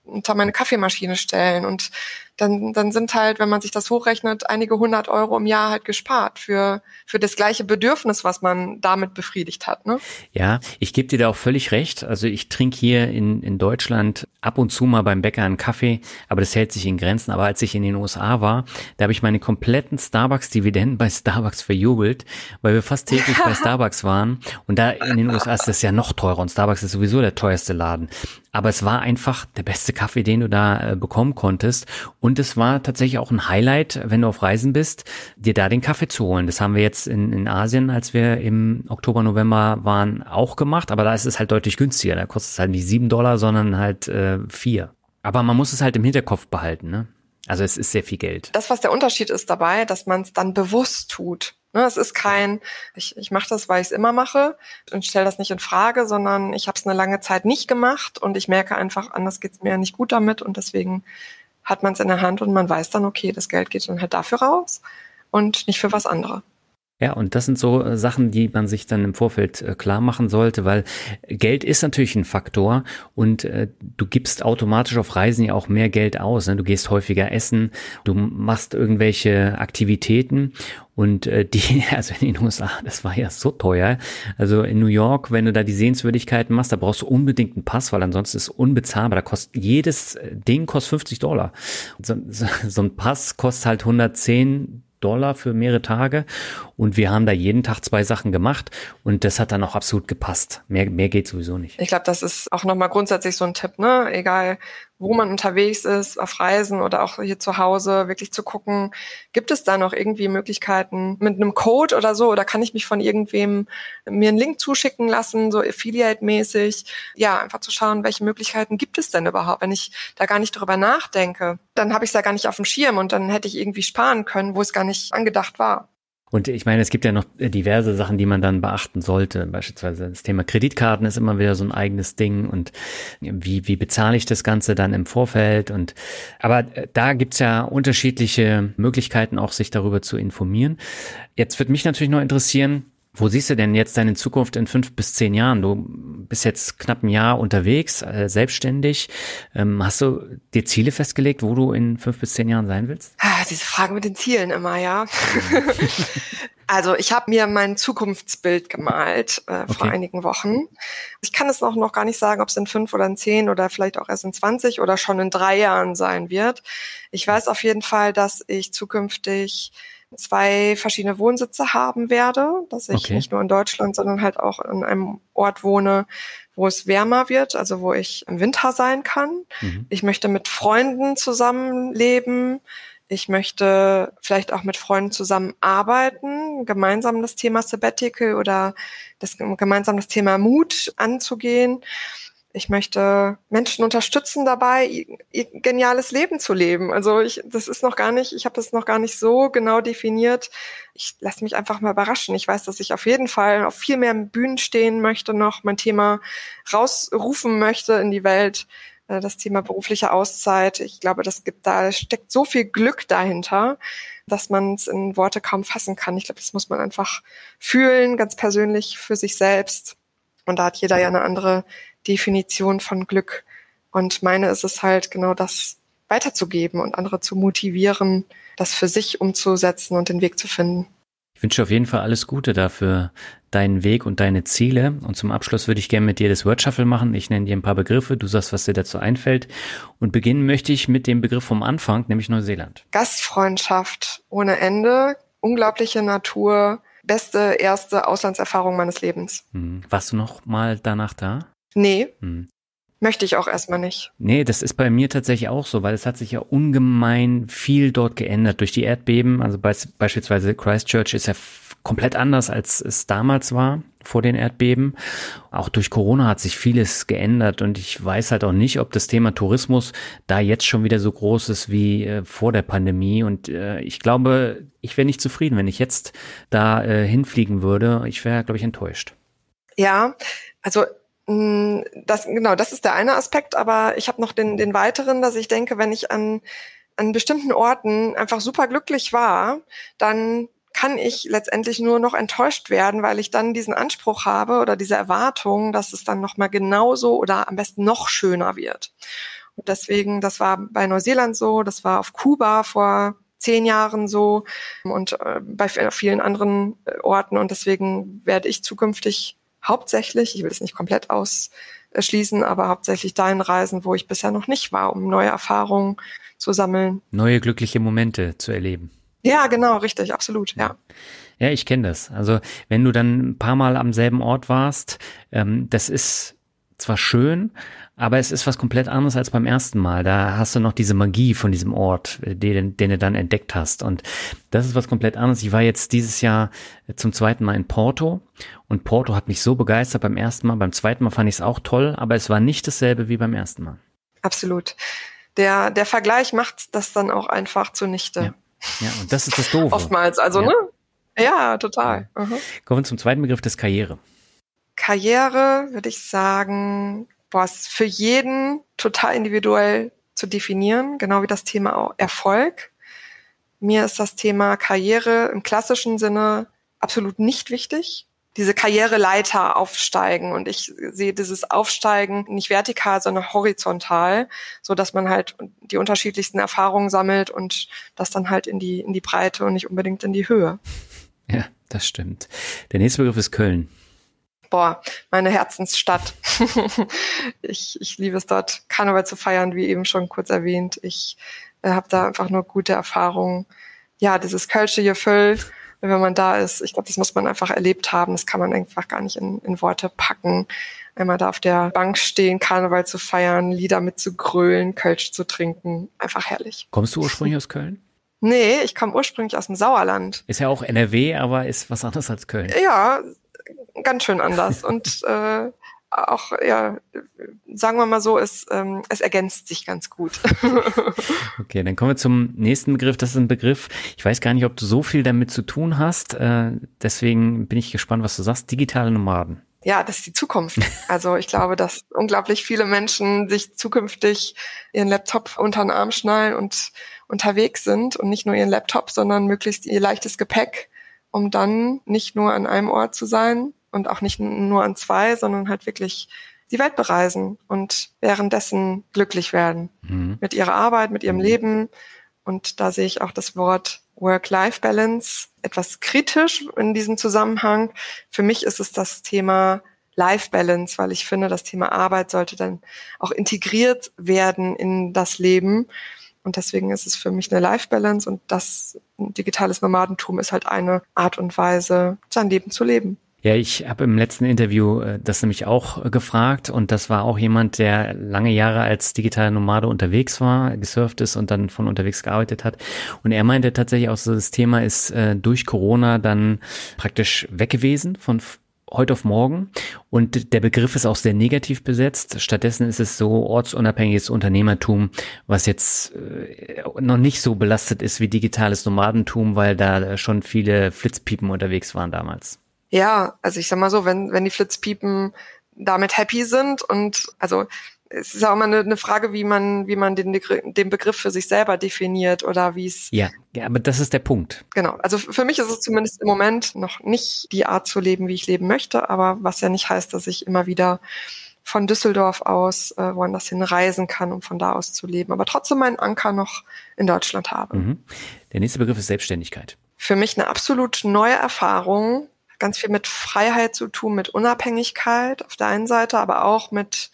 unter meine Kaffeemaschine stellen und dann, dann sind halt, wenn man sich das hochrechnet, einige hundert Euro im Jahr halt gespart für, für das gleiche Bedürfnis, was man damit befriedigt hat. Ne? Ja, ich gebe dir da auch völlig recht. Also ich trinke hier in, in Deutschland ab und zu mal beim Bäcker einen Kaffee, aber das hält sich in Grenzen. Aber als ich in den USA war, da habe ich meine kompletten Starbucks-Dividenden bei Starbucks verjubelt, weil wir fast täglich bei Starbucks waren. Und da in den USA ist das ja noch teurer und Starbucks ist sowieso der teuerste Laden. Aber es war einfach der beste Kaffee, den du da äh, bekommen konntest. Und es war tatsächlich auch ein Highlight, wenn du auf Reisen bist, dir da den Kaffee zu holen. Das haben wir jetzt in, in Asien, als wir im Oktober, November waren, auch gemacht. Aber da ist es halt deutlich günstiger. Da kostet es halt nicht sieben Dollar, sondern halt äh, vier. Aber man muss es halt im Hinterkopf behalten, ne? Also es ist sehr viel Geld. Das, was der Unterschied ist dabei, dass man es dann bewusst tut. Ne, es ist kein, ich, ich mache das, weil ich es immer mache und stelle das nicht in Frage, sondern ich habe es eine lange Zeit nicht gemacht und ich merke einfach, anders geht es mir nicht gut damit und deswegen hat man es in der Hand und man weiß dann, okay, das Geld geht dann halt dafür raus und nicht für was anderes. Ja, und das sind so äh, Sachen, die man sich dann im Vorfeld äh, klar machen sollte, weil Geld ist natürlich ein Faktor und äh, du gibst automatisch auf Reisen ja auch mehr Geld aus. Ne? Du gehst häufiger essen, du machst irgendwelche Aktivitäten und äh, die, also in den USA, das war ja so teuer. Also in New York, wenn du da die Sehenswürdigkeiten machst, da brauchst du unbedingt einen Pass, weil ansonsten ist unbezahlbar. Da kostet jedes Ding kostet 50 Dollar. So, so, so ein Pass kostet halt 110 Dollar für mehrere Tage. Und wir haben da jeden Tag zwei Sachen gemacht und das hat dann auch absolut gepasst. Mehr, mehr geht sowieso nicht. Ich glaube, das ist auch nochmal grundsätzlich so ein Tipp, ne? Egal wo man unterwegs ist, auf Reisen oder auch hier zu Hause, wirklich zu gucken, gibt es da noch irgendwie Möglichkeiten mit einem Code oder so, oder kann ich mich von irgendwem mir einen Link zuschicken lassen, so Affiliate-mäßig? Ja, einfach zu schauen, welche Möglichkeiten gibt es denn überhaupt, wenn ich da gar nicht drüber nachdenke. Dann habe ich es ja gar nicht auf dem Schirm und dann hätte ich irgendwie sparen können, wo es gar nicht angedacht war. Und ich meine, es gibt ja noch diverse Sachen, die man dann beachten sollte. Beispielsweise das Thema Kreditkarten ist immer wieder so ein eigenes Ding und wie, wie bezahle ich das Ganze dann im Vorfeld und aber äh, da gibt's ja unterschiedliche Möglichkeiten, auch sich darüber zu informieren. Jetzt wird mich natürlich noch interessieren, wo siehst du denn jetzt deine Zukunft in fünf bis zehn Jahren? Du bist jetzt knapp ein Jahr unterwegs, äh, selbstständig. Ähm, hast du dir Ziele festgelegt, wo du in fünf bis zehn Jahren sein willst? Ah, diese Frage mit den Zielen immer, ja. also ich habe mir mein Zukunftsbild gemalt äh, okay. vor einigen Wochen. Ich kann es noch, noch gar nicht sagen, ob es in fünf oder in zehn oder vielleicht auch erst in zwanzig oder schon in drei Jahren sein wird. Ich weiß auf jeden Fall, dass ich zukünftig zwei verschiedene Wohnsitze haben werde, dass ich okay. nicht nur in Deutschland, sondern halt auch in einem Ort wohne, wo es wärmer wird, also wo ich im Winter sein kann. Mhm. Ich möchte mit Freunden zusammenleben. Ich möchte vielleicht auch mit Freunden zusammenarbeiten, gemeinsam das Thema Sabbatical oder das, gemeinsam das Thema Mut anzugehen. Ich möchte Menschen unterstützen dabei, ihr geniales Leben zu leben. Also ich, das ist noch gar nicht, ich habe das noch gar nicht so genau definiert. Ich lasse mich einfach mal überraschen. Ich weiß, dass ich auf jeden Fall auf viel mehr Bühnen stehen möchte, noch mein Thema rausrufen möchte in die Welt. Äh, das Thema berufliche Auszeit. Ich glaube, das gibt, da steckt so viel Glück dahinter, dass man es in Worte kaum fassen kann. Ich glaube, das muss man einfach fühlen, ganz persönlich für sich selbst. Und da hat jeder ja eine andere Definition von Glück. Und meine ist es halt genau das weiterzugeben und andere zu motivieren, das für sich umzusetzen und den Weg zu finden. Ich wünsche auf jeden Fall alles Gute dafür, deinen Weg und deine Ziele. Und zum Abschluss würde ich gerne mit dir das Word Shuffle machen. Ich nenne dir ein paar Begriffe, du sagst, was dir dazu einfällt. Und beginnen möchte ich mit dem Begriff vom Anfang, nämlich Neuseeland. Gastfreundschaft ohne Ende, unglaubliche Natur, beste erste Auslandserfahrung meines Lebens. Hm. Warst du noch mal danach da? Nee. Hm. Möchte ich auch erstmal nicht. Nee, das ist bei mir tatsächlich auch so, weil es hat sich ja ungemein viel dort geändert durch die Erdbeben. Also be beispielsweise Christchurch ist ja komplett anders, als es damals war vor den Erdbeben. Auch durch Corona hat sich vieles geändert und ich weiß halt auch nicht, ob das Thema Tourismus da jetzt schon wieder so groß ist wie äh, vor der Pandemie. Und äh, ich glaube, ich wäre nicht zufrieden, wenn ich jetzt da äh, hinfliegen würde. Ich wäre, glaube ich, enttäuscht. Ja, also das, genau, das ist der eine Aspekt, aber ich habe noch den, den weiteren, dass ich denke, wenn ich an, an bestimmten Orten einfach super glücklich war, dann kann ich letztendlich nur noch enttäuscht werden, weil ich dann diesen Anspruch habe oder diese Erwartung, dass es dann nochmal genauso oder am besten noch schöner wird. Und deswegen, das war bei Neuseeland so, das war auf Kuba vor zehn Jahren so und äh, bei vielen anderen äh, Orten. Und deswegen werde ich zukünftig hauptsächlich, ich will es nicht komplett ausschließen, aber hauptsächlich dahin reisen, wo ich bisher noch nicht war, um neue Erfahrungen zu sammeln. Neue glückliche Momente zu erleben. Ja, genau, richtig, absolut, ja. Ja, ich kenne das. Also wenn du dann ein paar Mal am selben Ort warst, ähm, das ist zwar schön, aber es ist was komplett anderes als beim ersten Mal. Da hast du noch diese Magie von diesem Ort, äh, den, den du dann entdeckt hast. Und das ist was komplett anderes. Ich war jetzt dieses Jahr zum zweiten Mal in Porto und Porto hat mich so begeistert beim ersten Mal. Beim zweiten Mal fand ich es auch toll, aber es war nicht dasselbe wie beim ersten Mal. Absolut. Der, der Vergleich macht das dann auch einfach zunichte. Ja. Ja, und das ist das Doofe. Oftmals, also, ja. ne? Ja, total. Mhm. Kommen wir zum zweiten Begriff des Karriere. Karriere, würde ich sagen, ist für jeden total individuell zu definieren, genau wie das Thema Erfolg. Mir ist das Thema Karriere im klassischen Sinne absolut nicht wichtig diese Karriereleiter aufsteigen. Und ich sehe dieses Aufsteigen nicht vertikal, sondern horizontal, so dass man halt die unterschiedlichsten Erfahrungen sammelt und das dann halt in die, in die Breite und nicht unbedingt in die Höhe. Ja, das stimmt. Der nächste Begriff ist Köln. Boah, meine Herzensstadt. ich, ich liebe es dort, Karneval zu feiern, wie eben schon kurz erwähnt. Ich äh, habe da einfach nur gute Erfahrungen. Ja, dieses Kölsche Gefühl wenn man da ist. Ich glaube, das muss man einfach erlebt haben. Das kann man einfach gar nicht in, in Worte packen. Einmal da auf der Bank stehen, Karneval zu feiern, Lieder mit zu grölen, Kölsch zu trinken. Einfach herrlich. Kommst du ursprünglich aus Köln? Nee, ich komme ursprünglich aus dem Sauerland. Ist ja auch NRW, aber ist was anderes als Köln. Ja, ganz schön anders. Und äh, auch, ja, sagen wir mal so, es, ähm, es ergänzt sich ganz gut. okay, dann kommen wir zum nächsten Begriff. Das ist ein Begriff, ich weiß gar nicht, ob du so viel damit zu tun hast. Äh, deswegen bin ich gespannt, was du sagst. Digitale Nomaden. Ja, das ist die Zukunft. Also ich glaube, dass unglaublich viele Menschen sich zukünftig ihren Laptop unter den Arm schnallen und unterwegs sind und nicht nur ihren Laptop, sondern möglichst ihr leichtes Gepäck, um dann nicht nur an einem Ort zu sein, und auch nicht nur an zwei, sondern halt wirklich die Welt bereisen und währenddessen glücklich werden mhm. mit ihrer Arbeit, mit ihrem Leben. Und da sehe ich auch das Wort Work-Life-Balance etwas kritisch in diesem Zusammenhang. Für mich ist es das Thema Life Balance, weil ich finde, das Thema Arbeit sollte dann auch integriert werden in das Leben. Und deswegen ist es für mich eine Life Balance und das digitales Nomadentum ist halt eine Art und Weise, sein Leben zu leben. Ja, ich habe im letzten Interview äh, das nämlich auch äh, gefragt und das war auch jemand, der lange Jahre als digitaler Nomade unterwegs war, gesurft ist und dann von unterwegs gearbeitet hat. Und er meinte tatsächlich auch so, das Thema ist äh, durch Corona dann praktisch weg gewesen von heute auf morgen. Und der Begriff ist auch sehr negativ besetzt. Stattdessen ist es so ortsunabhängiges Unternehmertum, was jetzt äh, noch nicht so belastet ist wie digitales Nomadentum, weil da schon viele Flitzpiepen unterwegs waren damals. Ja, also ich sag mal so, wenn, wenn die Flitzpiepen damit happy sind und also es ist auch immer eine, eine Frage, wie man, wie man den, den Begriff für sich selber definiert oder wie es. Ja, ja, aber das ist der Punkt. Genau. Also für mich ist es zumindest im Moment noch nicht die Art zu leben, wie ich leben möchte, aber was ja nicht heißt, dass ich immer wieder von Düsseldorf aus äh, woanders hin reisen kann, um von da aus zu leben, aber trotzdem meinen Anker noch in Deutschland habe. Mhm. Der nächste Begriff ist Selbstständigkeit. Für mich eine absolut neue Erfahrung, ganz viel mit Freiheit zu tun, mit Unabhängigkeit auf der einen Seite, aber auch mit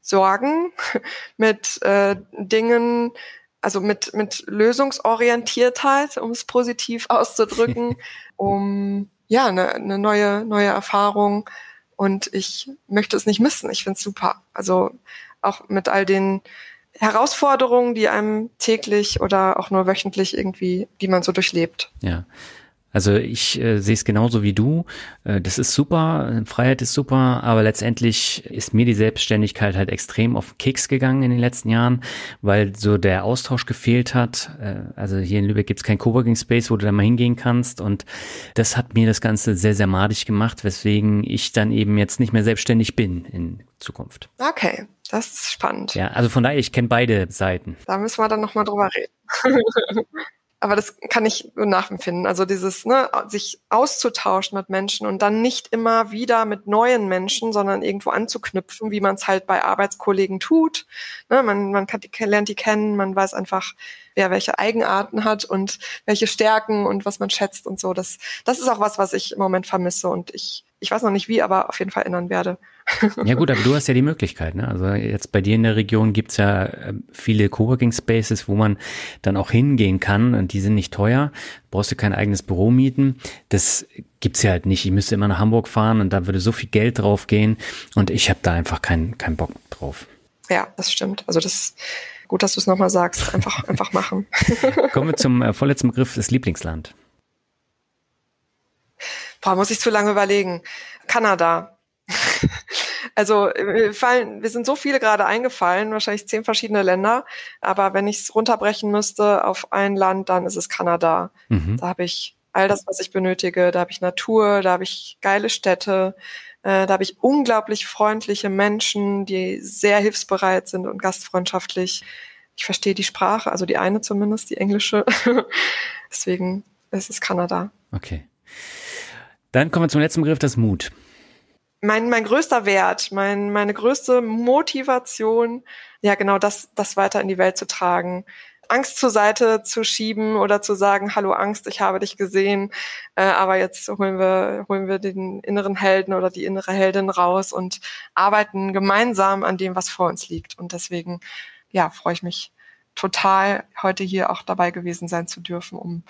Sorgen, mit äh, Dingen, also mit, mit Lösungsorientiertheit, um es positiv auszudrücken, um ja, eine, eine neue, neue Erfahrung. Und ich möchte es nicht missen. Ich finde es super. Also auch mit all den Herausforderungen, die einem täglich oder auch nur wöchentlich irgendwie, die man so durchlebt. Ja. Also ich äh, sehe es genauso wie du. Äh, das ist super, Freiheit ist super, aber letztendlich ist mir die Selbstständigkeit halt extrem auf Keks gegangen in den letzten Jahren, weil so der Austausch gefehlt hat. Äh, also hier in Lübeck gibt es kein Coworking Space, wo du da mal hingehen kannst und das hat mir das Ganze sehr, sehr madig gemacht, weswegen ich dann eben jetzt nicht mehr selbstständig bin in Zukunft. Okay, das ist spannend. Ja, also von daher, ich kenne beide Seiten. Da müssen wir dann nochmal drüber reden. aber das kann ich nachempfinden. Also dieses, ne, sich auszutauschen mit Menschen und dann nicht immer wieder mit neuen Menschen, sondern irgendwo anzuknüpfen, wie man es halt bei Arbeitskollegen tut. Ne, man man kann die, lernt die kennen, man weiß einfach, wer welche Eigenarten hat und welche Stärken und was man schätzt und so. Das, das ist auch was, was ich im Moment vermisse und ich, ich weiß noch nicht wie, aber auf jeden Fall ändern werde. Ja gut, aber du hast ja die Möglichkeit. Ne? Also jetzt bei dir in der Region gibt's ja äh, viele Coworking Spaces, wo man dann auch hingehen kann und die sind nicht teuer. Brauchst du kein eigenes Büro mieten. Das gibt's ja halt nicht. Ich müsste immer nach Hamburg fahren und da würde so viel Geld drauf gehen und ich habe da einfach keinen keinen Bock drauf. Ja, das stimmt. Also das gut, dass du es nochmal sagst. Einfach einfach machen. Kommen wir zum äh, vorletzten Begriff, das Lieblingsland. Boah, muss ich zu lange überlegen. Kanada. Also wir, fallen, wir sind so viele gerade eingefallen, wahrscheinlich zehn verschiedene Länder. Aber wenn ich es runterbrechen müsste auf ein Land, dann ist es Kanada. Mhm. Da habe ich all das, was ich benötige. Da habe ich Natur, da habe ich geile Städte, äh, da habe ich unglaublich freundliche Menschen, die sehr hilfsbereit sind und gastfreundschaftlich. Ich verstehe die Sprache, also die eine zumindest, die englische. Deswegen ist es Kanada. Okay. Dann kommen wir zum letzten Begriff, das Mut mein, mein größter Wert, mein, meine größte Motivation, ja genau das, das weiter in die Welt zu tragen. Angst zur Seite zu schieben oder zu sagen, hallo Angst, ich habe dich gesehen, äh, aber jetzt holen wir, holen wir den inneren Helden oder die innere Heldin raus und arbeiten gemeinsam an dem, was vor uns liegt. Und deswegen, ja, freue ich mich total, heute hier auch dabei gewesen sein zu dürfen, um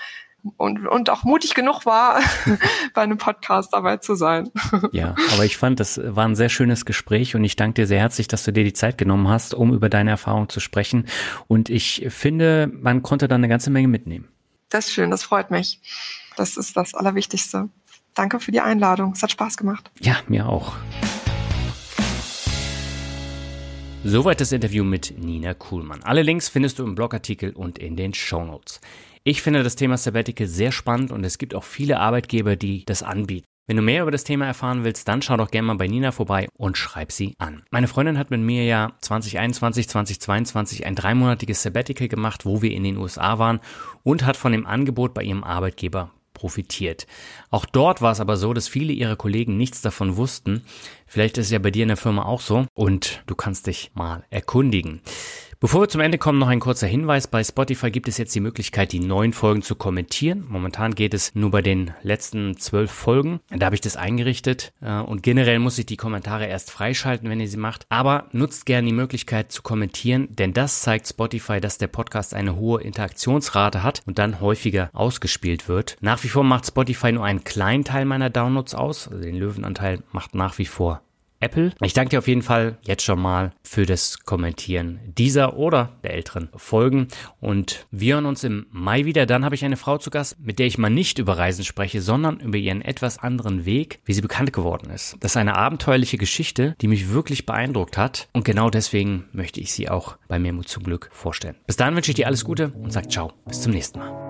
und, und auch mutig genug war, bei einem Podcast dabei zu sein. Ja, aber ich fand, das war ein sehr schönes Gespräch und ich danke dir sehr herzlich, dass du dir die Zeit genommen hast, um über deine Erfahrung zu sprechen. Und ich finde, man konnte da eine ganze Menge mitnehmen. Das ist schön, das freut mich. Das ist das Allerwichtigste. Danke für die Einladung. Es hat Spaß gemacht. Ja, mir auch. Soweit das Interview mit Nina Kuhlmann. Alle Links findest du im Blogartikel und in den Show Notes. Ich finde das Thema Sabbatical sehr spannend und es gibt auch viele Arbeitgeber, die das anbieten. Wenn du mehr über das Thema erfahren willst, dann schau doch gerne mal bei Nina vorbei und schreib sie an. Meine Freundin hat mit mir ja 2021, 2022 ein dreimonatiges Sabbatical gemacht, wo wir in den USA waren und hat von dem Angebot bei ihrem Arbeitgeber profitiert. Auch dort war es aber so, dass viele ihrer Kollegen nichts davon wussten. Vielleicht ist es ja bei dir in der Firma auch so und du kannst dich mal erkundigen. Bevor wir zum Ende kommen, noch ein kurzer Hinweis. Bei Spotify gibt es jetzt die Möglichkeit, die neuen Folgen zu kommentieren. Momentan geht es nur bei den letzten zwölf Folgen. Da habe ich das eingerichtet. Äh, und generell muss ich die Kommentare erst freischalten, wenn ihr sie macht. Aber nutzt gerne die Möglichkeit zu kommentieren, denn das zeigt Spotify, dass der Podcast eine hohe Interaktionsrate hat und dann häufiger ausgespielt wird. Nach wie vor macht Spotify nur einen kleinen Teil meiner Downloads aus. Also den Löwenanteil macht nach wie vor Apple. Ich danke dir auf jeden Fall jetzt schon mal für das Kommentieren dieser oder der älteren Folgen und wir hören uns im Mai wieder. Dann habe ich eine Frau zu Gast, mit der ich mal nicht über Reisen spreche, sondern über ihren etwas anderen Weg, wie sie bekannt geworden ist. Das ist eine abenteuerliche Geschichte, die mich wirklich beeindruckt hat und genau deswegen möchte ich sie auch bei mir zum Glück vorstellen. Bis dahin wünsche ich dir alles Gute und sag ciao. Bis zum nächsten Mal.